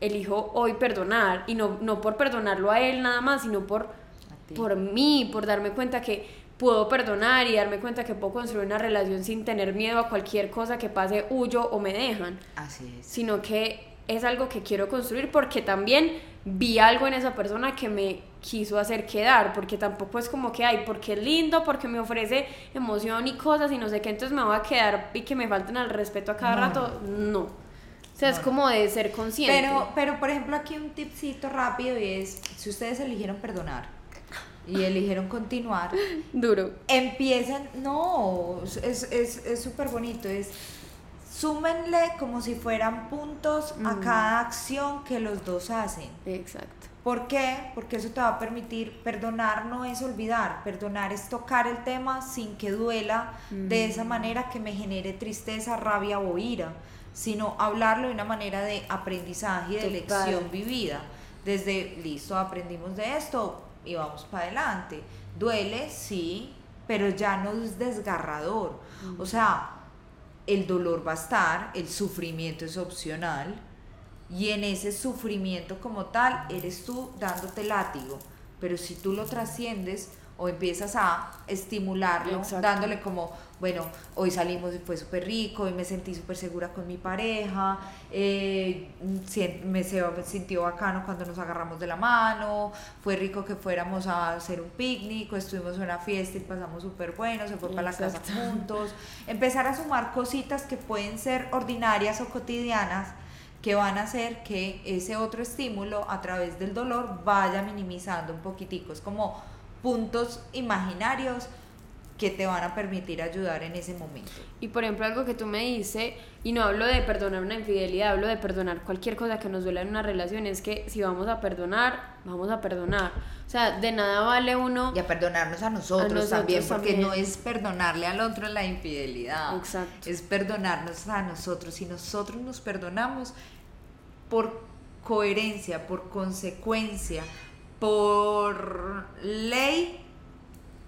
A: elijo hoy perdonar y no, no por perdonarlo a él nada más, sino por, por mí, por darme cuenta que puedo perdonar y darme cuenta que puedo construir una relación sin tener miedo a cualquier cosa que pase, huyo o me dejan,
B: Así es.
A: sino que es algo que quiero construir porque también vi algo en esa persona que me quiso hacer quedar, porque tampoco es como que, ay, porque es lindo, porque me ofrece emoción y cosas y no sé qué, entonces me voy a quedar y que me falten al respeto a cada
B: No,
A: rato, no. O sea, es
B: No,
A: como de ser consciente.
B: Pero, pero por ejemplo aquí un tipcito rápido y es, si ustedes eligieron perdonar y eligieron continuar, <laughs>
A: Duro.
B: empiezan, no, es es es súper bonito, es súmenle como si fueran puntos a
A: Mm.
B: cada acción que los dos hacen.
A: Exacto.
B: ¿Por qué? Porque eso te va a permitir, perdonar no es olvidar, perdonar es tocar el tema sin que duela de esa manera que me genere tristeza, rabia o ira, sino hablarlo de una manera de aprendizaje y de
A: Total.
B: lección vivida. Desde, listo, aprendimos de esto y vamos para adelante. Duele, sí, pero ya no es desgarrador. O sea, el dolor va a estar, el sufrimiento es opcional y en ese sufrimiento como tal eres tú dándote látigo. Pero si tú lo trasciendes o empiezas a estimularlo,
A: Exacto.
B: dándole como, bueno, hoy salimos y fue súper rico, hoy me sentí súper segura con mi pareja, eh, me se- me sintió bacano cuando nos agarramos de la mano, fue rico que fuéramos a hacer un picnic, o estuvimos en una fiesta y pasamos súper bueno, se fue para la casa juntos, empezar a sumar cositas que pueden ser ordinarias o cotidianas que van a hacer que ese otro estímulo a través del dolor vaya minimizando un poquitico. Es como puntos imaginarios que te van a permitir ayudar en ese momento.
A: Y por ejemplo, algo que tú me dices, y no hablo de perdonar una infidelidad, hablo de perdonar cualquier cosa que nos duela en una relación, es que si vamos a perdonar, vamos a perdonar. O sea, de nada vale uno.
B: Y a perdonarnos a nosotros,
A: A nosotros
B: también, porque
A: también.
B: no es perdonarle al otro la infidelidad.
A: Exacto.
B: Es perdonarnos a nosotros. Si nosotros nos perdonamos por coherencia, por consecuencia, por ley,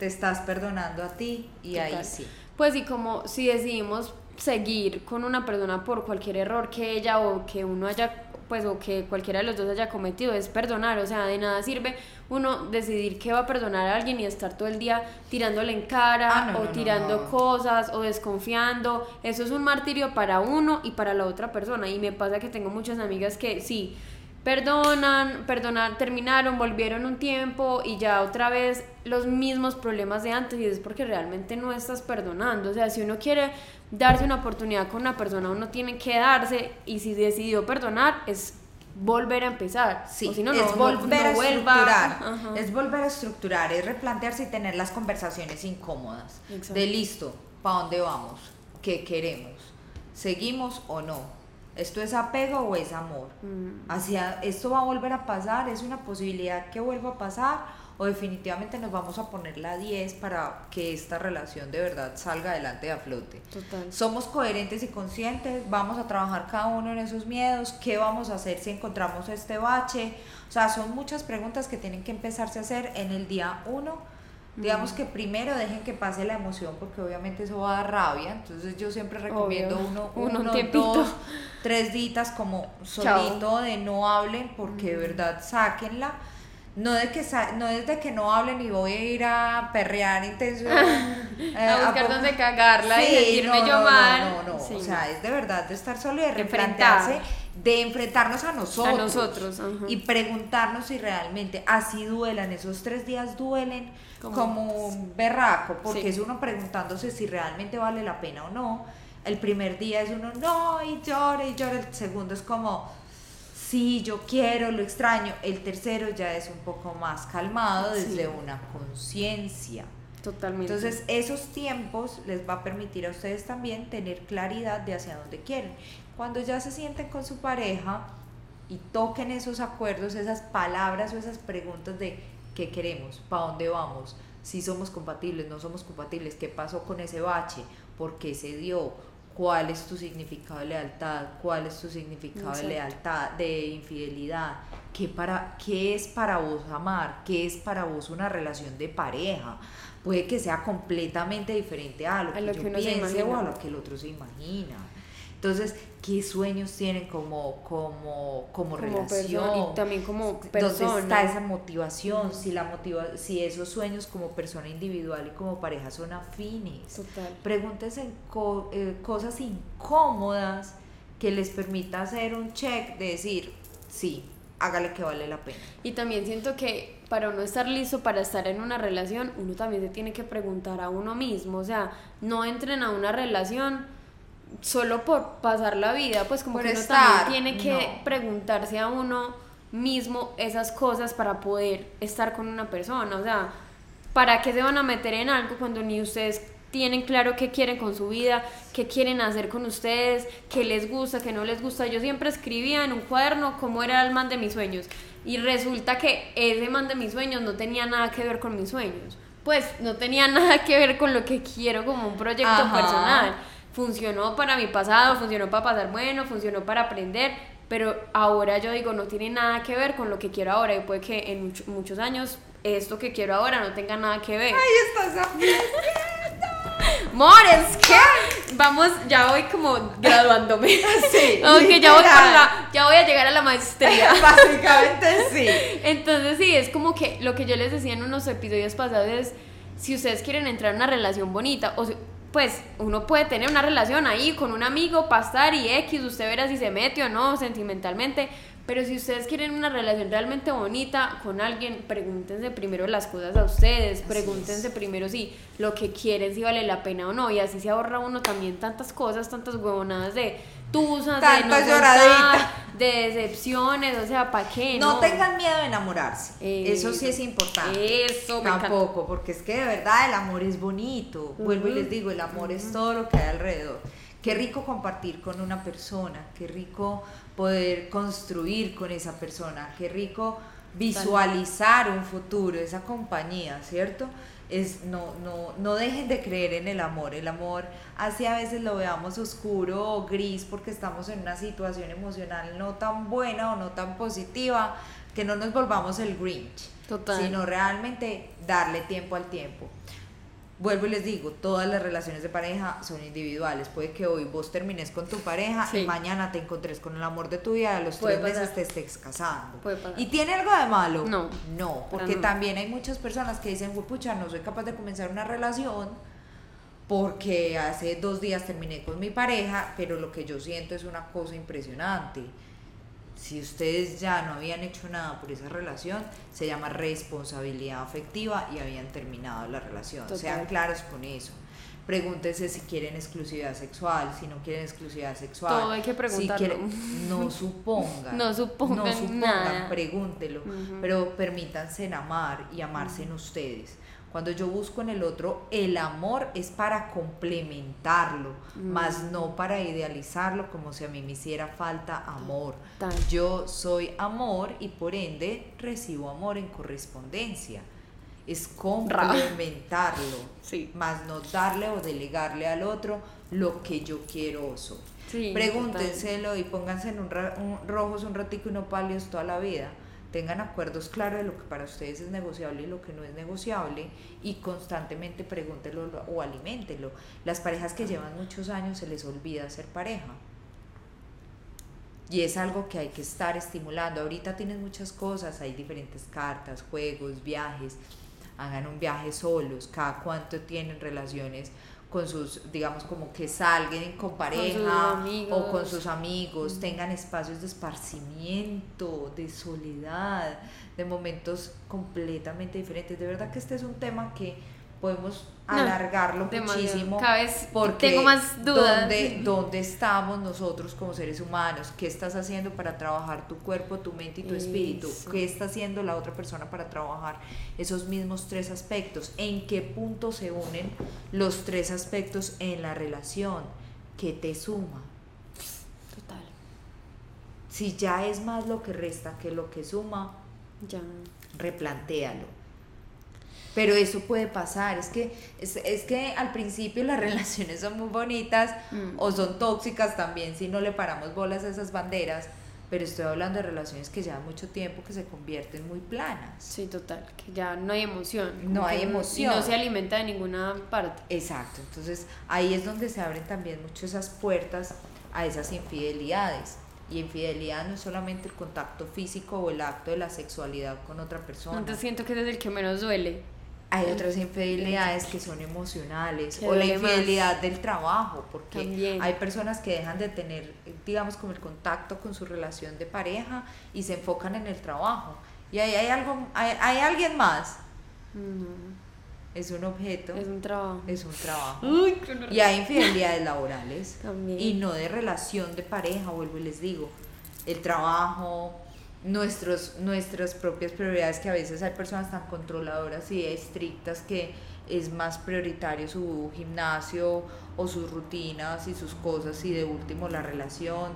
B: te estás perdonando a ti y ahí sí.
A: Pues y como si decidimos seguir con una persona por cualquier error que ella o que uno haya, pues o que cualquiera de los dos haya cometido, es perdonar, o sea, de nada sirve uno decidir que va a perdonar a alguien y estar todo el día tirándole en cara
B: Ah, no,
A: o
B: no,
A: tirando
B: no.
A: cosas o desconfiando, eso es un martirio para uno y para la otra persona y me pasa que tengo muchas amigas que sí, perdonan, perdonar, terminaron, volvieron un tiempo y ya otra vez los mismos problemas de antes y es porque realmente no estás perdonando. O sea, si uno quiere darse una oportunidad con una persona, uno tiene que darse y si decidió perdonar es volver a empezar.
B: Sí,
A: o si no,
B: es
A: no, no-
B: volver
A: no
B: a estructurar,
A: Ajá.
B: es volver a estructurar, es replantearse y tener las conversaciones incómodas.
A: Exacto.
B: De listo, ¿para dónde vamos? ¿Qué queremos? ¿Seguimos o no? ¿Esto es apego o es amor?
A: Mm.
B: Hacia, ¿Esto va a volver a pasar? ¿Es una posibilidad que vuelva a pasar? ¿O definitivamente nos vamos a poner la 10 para que esta relación de verdad salga adelante a flote?
A: Total.
B: Somos coherentes y conscientes, vamos a trabajar cada uno en esos miedos, qué vamos a hacer si encontramos este bache. O sea, son muchas preguntas que tienen que empezarse a hacer en el día uno. Digamos que primero dejen que pase la emoción porque obviamente eso va a dar rabia. Entonces yo siempre recomiendo
A: Obvio.
B: uno, <laughs>
A: Uno, un
B: uno, dos, tres ditas como
A: Chao.
B: solito de no hablen porque de verdad sáquenla. No de que sa- no es de que no hablen y voy a ir a perrear intenso. <laughs> eh,
A: a buscar
B: po-
A: dónde cagarla y
B: Sí,
A: sentirme
B: no,
A: yo
B: no,
A: mal.
B: No, no, no.
A: Sí.
B: O sea, es de verdad de estar solo y de replantearse, de enfrentarnos a nosotros.
A: A nosotros, ajá.
B: Y preguntarnos si realmente así duelan, esos tres días duelen
A: Como-
B: como, un berraco, porque
A: Sí.
B: es uno preguntándose si realmente vale la pena o no. El primer día es uno, no, y llora y llora. El segundo es como, sí, yo quiero, lo extraño. El tercero ya es un poco más calmado
A: Sí.
B: desde una conciencia.
A: Totalmente.
B: Entonces, esos tiempos les va a permitir a ustedes también tener claridad de hacia dónde quieren. Cuando ya se sienten con su pareja y toquen esos acuerdos, esas palabras o esas preguntas de qué queremos, para dónde vamos, si somos compatibles, no somos compatibles, qué pasó con ese bache, por qué se dio, cuál es tu significado de lealtad, cuál es tu significado
A: Exacto.
B: de lealtad, de infidelidad, ¿Qué, para, qué es para vos amar, qué es para vos una relación de pareja. Puede que sea completamente diferente a lo
A: A
B: que,
A: lo
B: yo
A: que
B: piense o a lo que el otro se imagina. Entonces, ¿qué sueños tienen como, como, como,
A: como
B: relación?
A: persona y también como
B: ¿Dónde
A: persona.
B: está esa motivación? Si, la motiva si esos sueños como persona individual y como pareja son afines.
A: Total.
B: Pregúntense co- eh, cosas incómodas que les permita hacer un check de decir, sí, hágale que vale la pena.
A: Y también siento que para uno estar listo para estar en una relación, uno también se tiene que preguntar a uno mismo, o sea, no entren a una relación solo por pasar la vida, pues como
B: Por
A: que uno
B: estar,
A: también tiene que
B: no.
A: preguntarse a uno mismo esas cosas para poder estar con una persona, o sea, ¿para qué se van a meter en algo cuando ni ustedes tienen claro qué quieren con su vida, qué quieren hacer con ustedes, qué les gusta, qué no les gusta. Yo siempre escribía en un cuaderno cómo era el man de mis sueños y resulta que ese man de mis sueños no tenía nada que ver con mis sueños. Pues no tenía <laughs> nada que ver con lo que quiero como un proyecto
B: Ajá.
A: personal. Funcionó para mi pasado, funcionó para pasar bueno, funcionó para aprender, pero ahora yo digo, no tiene nada que ver con lo que quiero ahora y puede que en mucho- muchos años esto que quiero ahora no tenga nada que ver.
B: Ahí está
A: Mores, ¿qué? Vamos, ya voy como graduándome. <laughs>
B: Sí,
A: Aunque ya voy, por la- ya voy a llegar a la maestría. <laughs>
B: Básicamente sí.
A: Entonces sí, es como que lo que yo les decía en unos episodios pasados es, si ustedes quieren entrar en una relación bonita, o si- pues uno puede tener una relación ahí con un amigo, pasar y X, usted verá si se mete o no sentimentalmente, pero si ustedes quieren una relación realmente bonita con alguien, pregúntense primero las cosas a ustedes, pregúntense primero si lo que quieren, si vale la pena o no, y así se ahorra uno también tantas cosas, tantas huevonadas de tusas, de no de decepciones, o sea, ¿para qué?
B: No tengan miedo de enamorarse.
A: Eh,
B: Eso sí es importante.
A: Eso.
B: Tampoco, porque es que de verdad el amor es bonito. Vuelvo y les digo, el amor es todo lo que hay alrededor. Qué rico compartir con una persona, qué rico poder construir con esa persona, qué rico visualizar un futuro, esa compañía, ¿cierto? Es, no, no, no dejen de creer en el amor. El amor, así a veces lo veamos oscuro o gris porque estamos en una situación emocional no tan buena o no tan positiva, que no nos volvamos el Grinch,
A: Total.
B: sino realmente darle tiempo al tiempo. Vuelvo y les digo, todas las relaciones de pareja son individuales. Puede que hoy vos termines con tu pareja
A: Sí.
B: y mañana te encontres con el amor de tu vida a los
A: Puede
B: tres meses
A: pasar.
B: te estés casando.
A: Puede pasar.
B: ¿Y tiene algo de malo?
A: No.
B: No, porque también hay muchas personas que dicen, "Uy, pucha, no soy capaz de comenzar una relación porque hace dos días terminé con mi pareja, pero lo que yo siento es una cosa impresionante. Si ustedes ya no habían hecho nada por esa relación, se llama responsabilidad afectiva y habían terminado la relación.
A: Total.
B: Sean claros con eso. Pregúntense si quieren exclusividad sexual, si no quieren exclusividad sexual.
A: Todo hay que
B: Si
A: preguntarlo.
B: quieren- no <laughs> supongan.
A: No supongan
B: No supongan,
A: nada.
B: pregúntelo. Pero permítanse en amar y amarse en ustedes. Cuando yo busco en el otro, el amor es para complementarlo, más no para idealizarlo como si a mí me hiciera falta amor.
A: Tal.
B: Yo soy amor y por ende recibo amor en correspondencia. Es complementarlo,
A: Sí.
B: más no darle o delegarle al otro lo que yo quiero o soy.
A: Sí,
B: Pregúntenselo y pónganse en un, ra- un rojos un ratico y no pálidos toda la vida. Tengan acuerdos claros de lo que para ustedes es negociable y lo que no es negociable y constantemente pregúntenlo lo- o aliméntenlo. Las parejas que llevan muchos años se les olvida ser pareja. Y es algo que hay que estar estimulando. Ahorita tienes muchas cosas, hay diferentes cartas, juegos, viajes. Hagan un viaje solos. Cada cuánto tienen relaciones con sus, digamos, como que salgan con pareja o con sus amigos. Tengan espacios de esparcimiento, de soledad, de momentos completamente diferentes. De verdad que este es un tema que podemos alargarlo muchísimo.
A: Cada vez
B: porque
A: tengo más dudas.
B: ¿dónde, <laughs> ¿Dónde estamos nosotros como seres humanos? ¿Qué estás haciendo para trabajar tu cuerpo, tu mente y tu espíritu? ¿Qué está haciendo la otra persona para trabajar esos mismos tres aspectos? ¿En qué punto se unen los tres aspectos en la relación? ¿Qué te suma?
A: Total.
B: Si ya es más lo que resta que lo que suma,
A: Ya.
B: replantéalo. Pero eso puede pasar, es que, es, es que al principio las <laughs> relaciones son muy bonitas
A: Mm.
B: o son tóxicas también si no le paramos bolas a esas banderas, pero estoy hablando de relaciones que llevan mucho tiempo que se convierten muy planas.
A: Sí, total. Que ya no hay emoción.
B: No hay emoción.
A: Y no se alimenta de ninguna parte.
B: Exacto, entonces ahí es donde se abren también mucho esas puertas a esas infidelidades. Y infidelidad no es solamente el contacto físico o el acto de la sexualidad con otra persona.
A: Entonces siento que es el que menos duele.
B: Hay otras infidelidades que son emocionales
A: Que
B: o la
A: más.
B: infidelidad del trabajo, porque
A: También.
B: hay personas que dejan de tener, digamos, como el contacto con su relación de pareja y se enfocan en el trabajo. Y ahí hay algo, hay, hay alguien más.
A: No,
B: Es un objeto,
A: es un trabajo.
B: es un trabajo.
A: Uy.
B: Y hay infidelidades laborales
A: También.
B: y no de relación de pareja, vuelvo y les digo. El trabajo, nuestros, nuestras propias prioridades, que a veces hay personas tan controladoras y estrictas que es más prioritario su gimnasio o sus rutinas y sus cosas y de último la relación.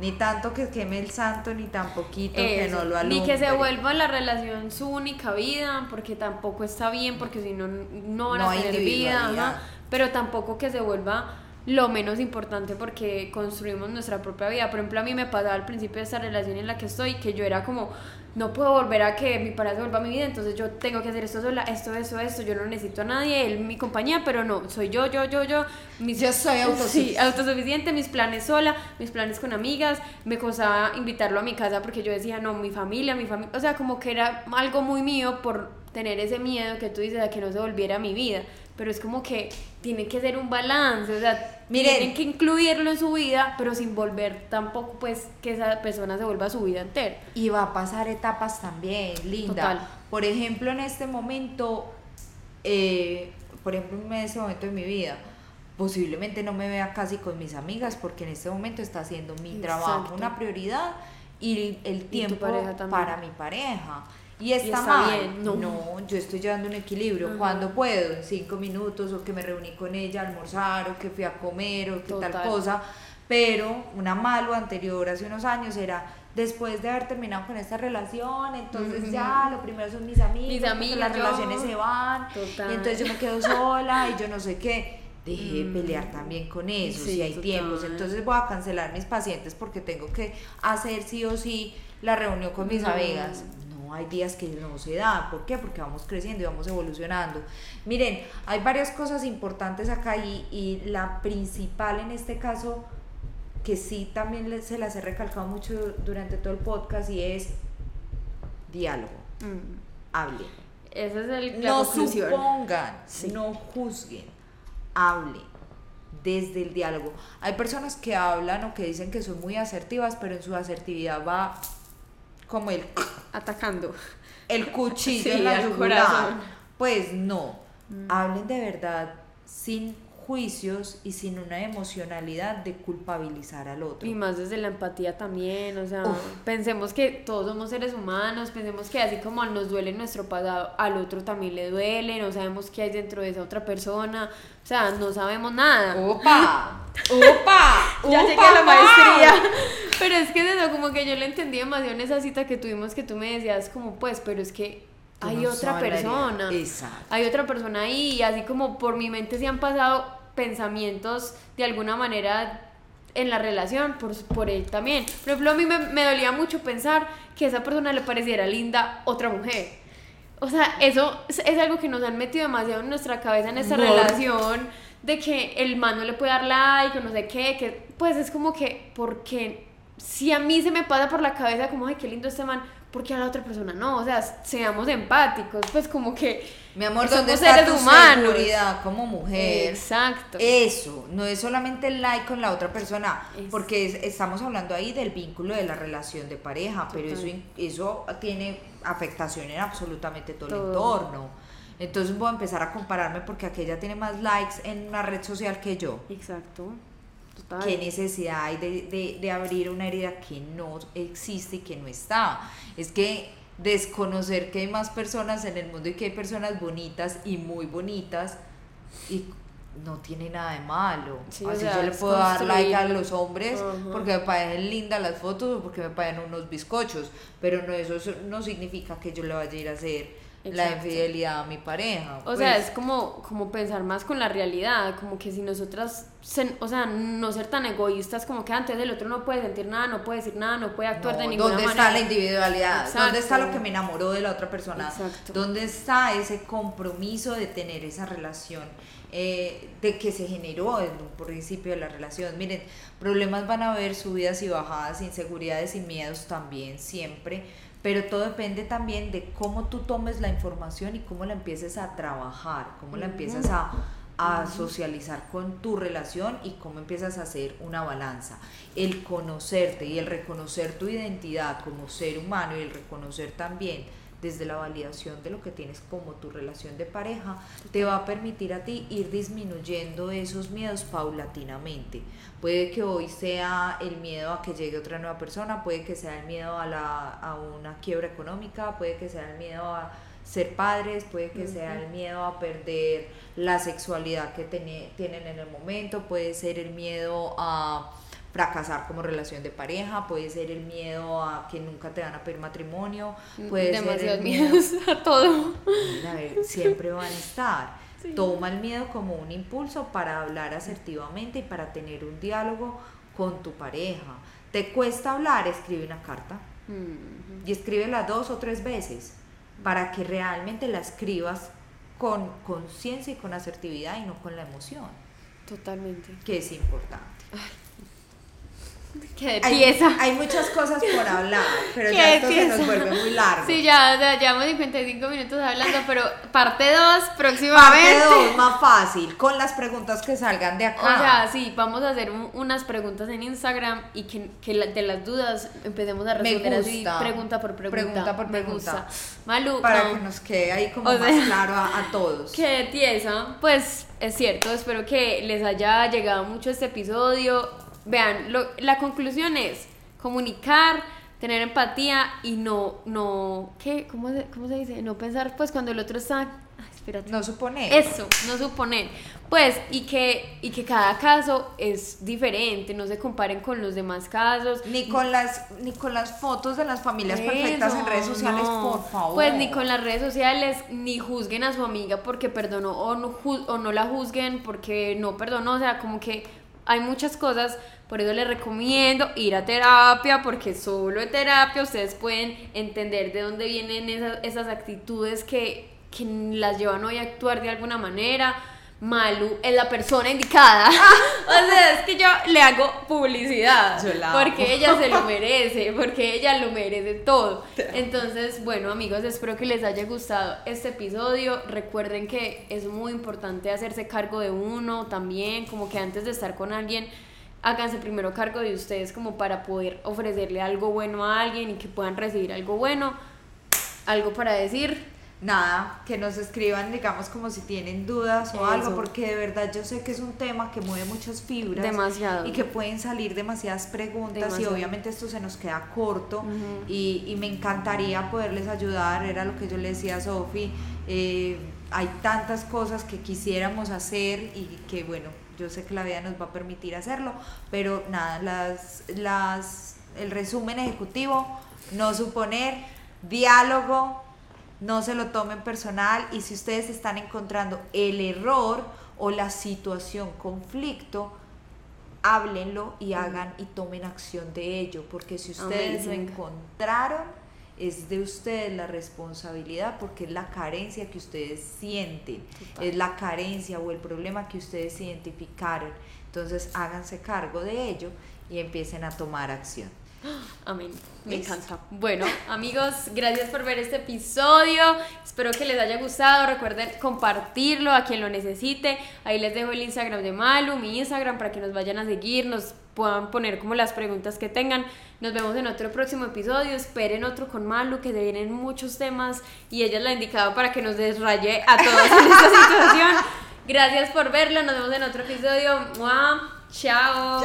B: Ni tanto que queme el santo, ni tan poquito que no lo
A: Ni que se
B: alumbre.
A: vuelva la relación su única vida, porque tampoco está bien, porque si no, no van
B: No
A: a tener vida. Pero tampoco que se vuelva lo menos importante porque construimos nuestra propia vida. Por ejemplo, a mí me pasaba al principio de esta relación en la que estoy, que yo era como, no puedo volver a que mi pareja vuelva a mi vida, entonces yo tengo que hacer esto sola, esto, esto, esto, yo no necesito a nadie, él mi compañía, pero no, soy yo, yo, yo, yo. Mis,
B: Yo soy
A: Sí,
B: autosuficiente.
A: autosuficiente, mis planes sola, mis planes con amigas, me costaba invitarlo a mi casa porque yo decía, no, mi familia, mi familia, o sea, como que era algo muy mío por tener ese miedo que tú dices a que no se volviera mi vida, pero es como que tiene que ser un balance, o sea,
B: Miren.
A: tienen que incluirlo en su vida, pero sin volver tampoco pues que esa persona se vuelva su vida entera.
B: Y va a pasar etapas también, linda.
A: Total.
B: Por ejemplo, en este momento, eh, por ejemplo, en este momento de mi vida, posiblemente no me vea casi con mis amigas porque en este momento está haciendo mi trabajo
A: Exacto.
B: una prioridad y el tiempo
A: también.
B: para mi pareja. Y está,
A: está
B: mal.
A: bien, no.
B: yo estoy llevando un equilibrio.
A: Ajá.
B: Cuando puedo, en cinco minutos, o que me reuní con ella a almorzar, o que fui a comer, o que tal cosa. Pero una malo anterior, hace unos años, era después de haber terminado con esta relación, entonces ya lo primero son mis amigos,
A: Mis amigas,
B: las
A: yo.
B: relaciones se van,
A: Total.
B: y entonces yo me quedo sola y yo no sé qué. Dejé de
A: Mm.
B: pelear también con eso,
A: Sí,
B: si hay
A: total.
B: tiempos. Entonces voy a cancelar mis pacientes porque tengo que hacer sí o sí la reunión con mis
A: No.
B: amigas. No, hay días que no se da. ¿Por qué? Porque vamos creciendo y vamos evolucionando. Miren, hay varias cosas importantes acá y, y la principal en este caso, que sí también se las he recalcado mucho durante todo el podcast y es diálogo.
A: Mm.
B: Hable.
A: Esa es el,
B: No
A: conclusión.
B: supongan,
A: Sí.
B: no juzguen, hablen desde el diálogo. Hay personas que hablan o que dicen que son muy asertivas, pero en su asertividad va como el,
A: Atacando.
B: el cuchillo
A: Sí,
B: en la
A: al
B: yugular.
A: corazón. Mm.
B: Pues no, hablen de verdad sin juicios y sin una emocionalidad de culpabilizar al otro.
A: Y más desde la empatía también, o sea,
B: Uf.
A: pensemos que todos somos seres humanos, pensemos que así como nos duele nuestro pasado, al otro también le duele, no sabemos qué hay dentro de esa otra persona, o sea, no sabemos nada.
B: ¡Opa! <laughs> ¡Opa!
A: Ya llegué
B: ¡Opa!
A: a la maestría. <laughs> Pero es que es eso, como que yo lo entendí demasiado en esa cita que tuvimos que tú me decías como pues, pero es que
B: Tú
A: hay
B: no
A: otra persona.
B: Exacto.
A: Hay otra persona ahí y así como por mi mente se han pasado pensamientos de alguna manera en la relación, por, por él también. Por ejemplo, a mí me, me dolía mucho pensar que a esa persona le pareciera linda otra mujer. O sea, eso es, es algo que nos han metido demasiado en nuestra cabeza en esta relación de que el man no le puede dar like o no sé qué, que pues es como que, porque si a mí se me pasa por la cabeza como, ay, qué lindo este man, ¿por qué a la otra persona no? O sea, seamos empáticos, pues como que...
B: Mi amor,
A: somos
B: ¿dónde está
A: seres
B: tu
A: humanos.
B: seguridad como mujer?
A: Exacto.
B: Eso, no es solamente el like con la otra persona, porque es- estamos hablando ahí del vínculo de la relación de pareja, pero eso,
A: Total.
B: eso tiene afectación en absolutamente todo, el
A: Todo.
B: entorno. Entonces voy a empezar a compararme porque aquella tiene más likes en una red social que yo.
A: Exacto. Total.
B: ¿Qué necesidad hay de, de- de abrir una herida que no existe y que no está? Es que desconocer que hay más personas en el mundo y que hay personas bonitas y muy bonitas y no tiene nada de malo.
A: Sí, o
B: Así
A: sea,
B: yo le puedo dar like a los hombres porque me parecen lindas las fotos o porque me parecen unos bizcochos, pero no eso eso no significa que yo le vaya a ir a hacer la infidelidad a mi pareja.
A: O sea,
B: pues.
A: es como, como pensar más con la realidad, como que si nosotras, se- o sea, no ser tan egoístas como que antes el otro no puede sentir nada, no puede decir nada, no puede actuar
B: No,
A: de ninguna
B: ¿Dónde
A: manera.
B: está la individualidad? ¿Dónde está lo que me enamoró de la otra persona?
A: Exacto.
B: ¿Dónde está ese compromiso de tener esa relación? eh, de que se generó en un principio de la relación. Miren, problemas van a haber, subidas y bajadas, inseguridades y miedos también, siempre. Pero todo depende también de cómo tú tomes la información y cómo la empieces a trabajar, cómo la empiezas a, a socializar con tu relación y cómo empiezas a hacer una balanza. El conocerte y el reconocer tu identidad como ser humano y el reconocer también desde la validación de lo que tienes como tu relación de pareja, te va a permitir a ti ir disminuyendo esos miedos paulatinamente. Puede que hoy sea el miedo a que llegue otra nueva persona, puede que sea el miedo a, la, a una quiebra económica, puede que sea el miedo a ser padres, puede que sea el miedo a perder la sexualidad que tiene- tienen en el momento, puede ser el miedo a fracasar como relación de pareja, puede ser el miedo a que nunca te van a pedir matrimonio, puede ser
A: Demasiados
B: el miedo
A: a todo.
B: a ver, siempre van a estar. Toma el miedo como un impulso para hablar asertivamente y para tener un diálogo con tu pareja. ¿Te cuesta hablar? Escribe una carta
A: Mm,
B: y escríbela dos o tres veces para que realmente la escribas con conciencia y con asertividad y no con la emoción,
A: Totalmente.
B: que es importante.
A: Que
B: Hay,
A: pieza.
B: hay muchas cosas por hablar, pero
A: Qué <laughs>
B: ya esto se
A: pieza.
B: nos vuelve muy largo.
A: Sí, ya, ya llevamos 55 minutos hablando, pero parte 2
B: Parte
A: próximamente.
B: dos, más fácil, con las preguntas que salgan de acá.
A: O sea, sí, vamos a hacer un- unas preguntas en Instagram y que, que la- de las dudas empecemos a responder así, pregunta por pregunta.
B: Pregunta por pregunta.
A: Malu,
B: para
A: no,
B: que nos quede ahí como
A: O
B: más claro a, a todos.
A: que tiesa, pues es cierto, espero que les haya llegado mucho este episodio. Vean, lo- la conclusión es comunicar, tener empatía y no, no, ¿qué? ¿Cómo se, cómo se dice? No pensar, pues cuando el otro está... Ay, espérate.
B: No suponer.
A: Eso, no suponer. Pues, y que, y que cada caso es diferente, no se comparen con los demás casos.
B: Ni con las ni con las fotos de las familias perfectas en redes sociales,
A: no.
B: por favor.
A: Pues ni con las redes sociales, ni juzguen a su amiga porque perdonó o no, ju- o no la juzguen porque no perdonó. O sea, como que hay muchas cosas. Por eso les recomiendo ir a terapia porque solo en terapia ustedes pueden entender de dónde vienen esas, esas actitudes que, que las llevan hoy a actuar de alguna manera. Malu es la persona indicada. <laughs> o sea, es que yo le hago publicidad.
B: Yo la amo.
A: porque ella se lo <laughs> merece, porque ella lo merece todo. Entonces, bueno, amigos, espero que les haya gustado este episodio. Recuerden que es muy importante hacerse cargo de uno también, como que antes de estar con alguien, háganse primero cargo de ustedes como para poder ofrecerle algo bueno a alguien y que puedan recibir algo bueno. Algo para decir.
B: Nada, que nos escriban, digamos, como si tienen dudas o
A: Eso.
B: algo, porque de verdad yo sé que es un tema que mueve muchas fibras.
A: Demasiado.
B: Y que pueden salir demasiadas preguntas
A: Demasiado.
B: y obviamente esto se nos queda corto y, y me encantaría poderles ayudar, era lo que yo le decía a Sofi, eh, hay tantas cosas que quisiéramos hacer y que bueno, yo sé que la vida nos va a permitir hacerlo, pero nada, las, las, el resumen ejecutivo, no suponer, diálogo, no se lo tomen personal y si ustedes están encontrando el error o la situación conflicto, háblenlo y hagan y tomen acción de ello, porque si ustedes lo encontraron, es de ustedes la responsabilidad, porque es la carencia que ustedes sienten,
A: Total.
B: es la carencia o el problema que ustedes identificaron. Entonces háganse cargo de ello y empiecen a tomar acción. <gasps>
A: Amén. Me encanta. Bueno, amigos, gracias por ver este episodio. Espero que les haya gustado. Recuerden compartirlo a quien lo necesite. Ahí les dejo el Instagram de Malu, mi Instagram, para que nos vayan a seguir, nos puedan poner como las preguntas que tengan. Nos vemos en otro próximo episodio. Esperen otro con Malu, que se vienen muchos temas y ella es la indicada para que nos desraye a todos en esta <laughs> situación. Gracias por verlo. Nos vemos en otro episodio. ¡Mua! Chao.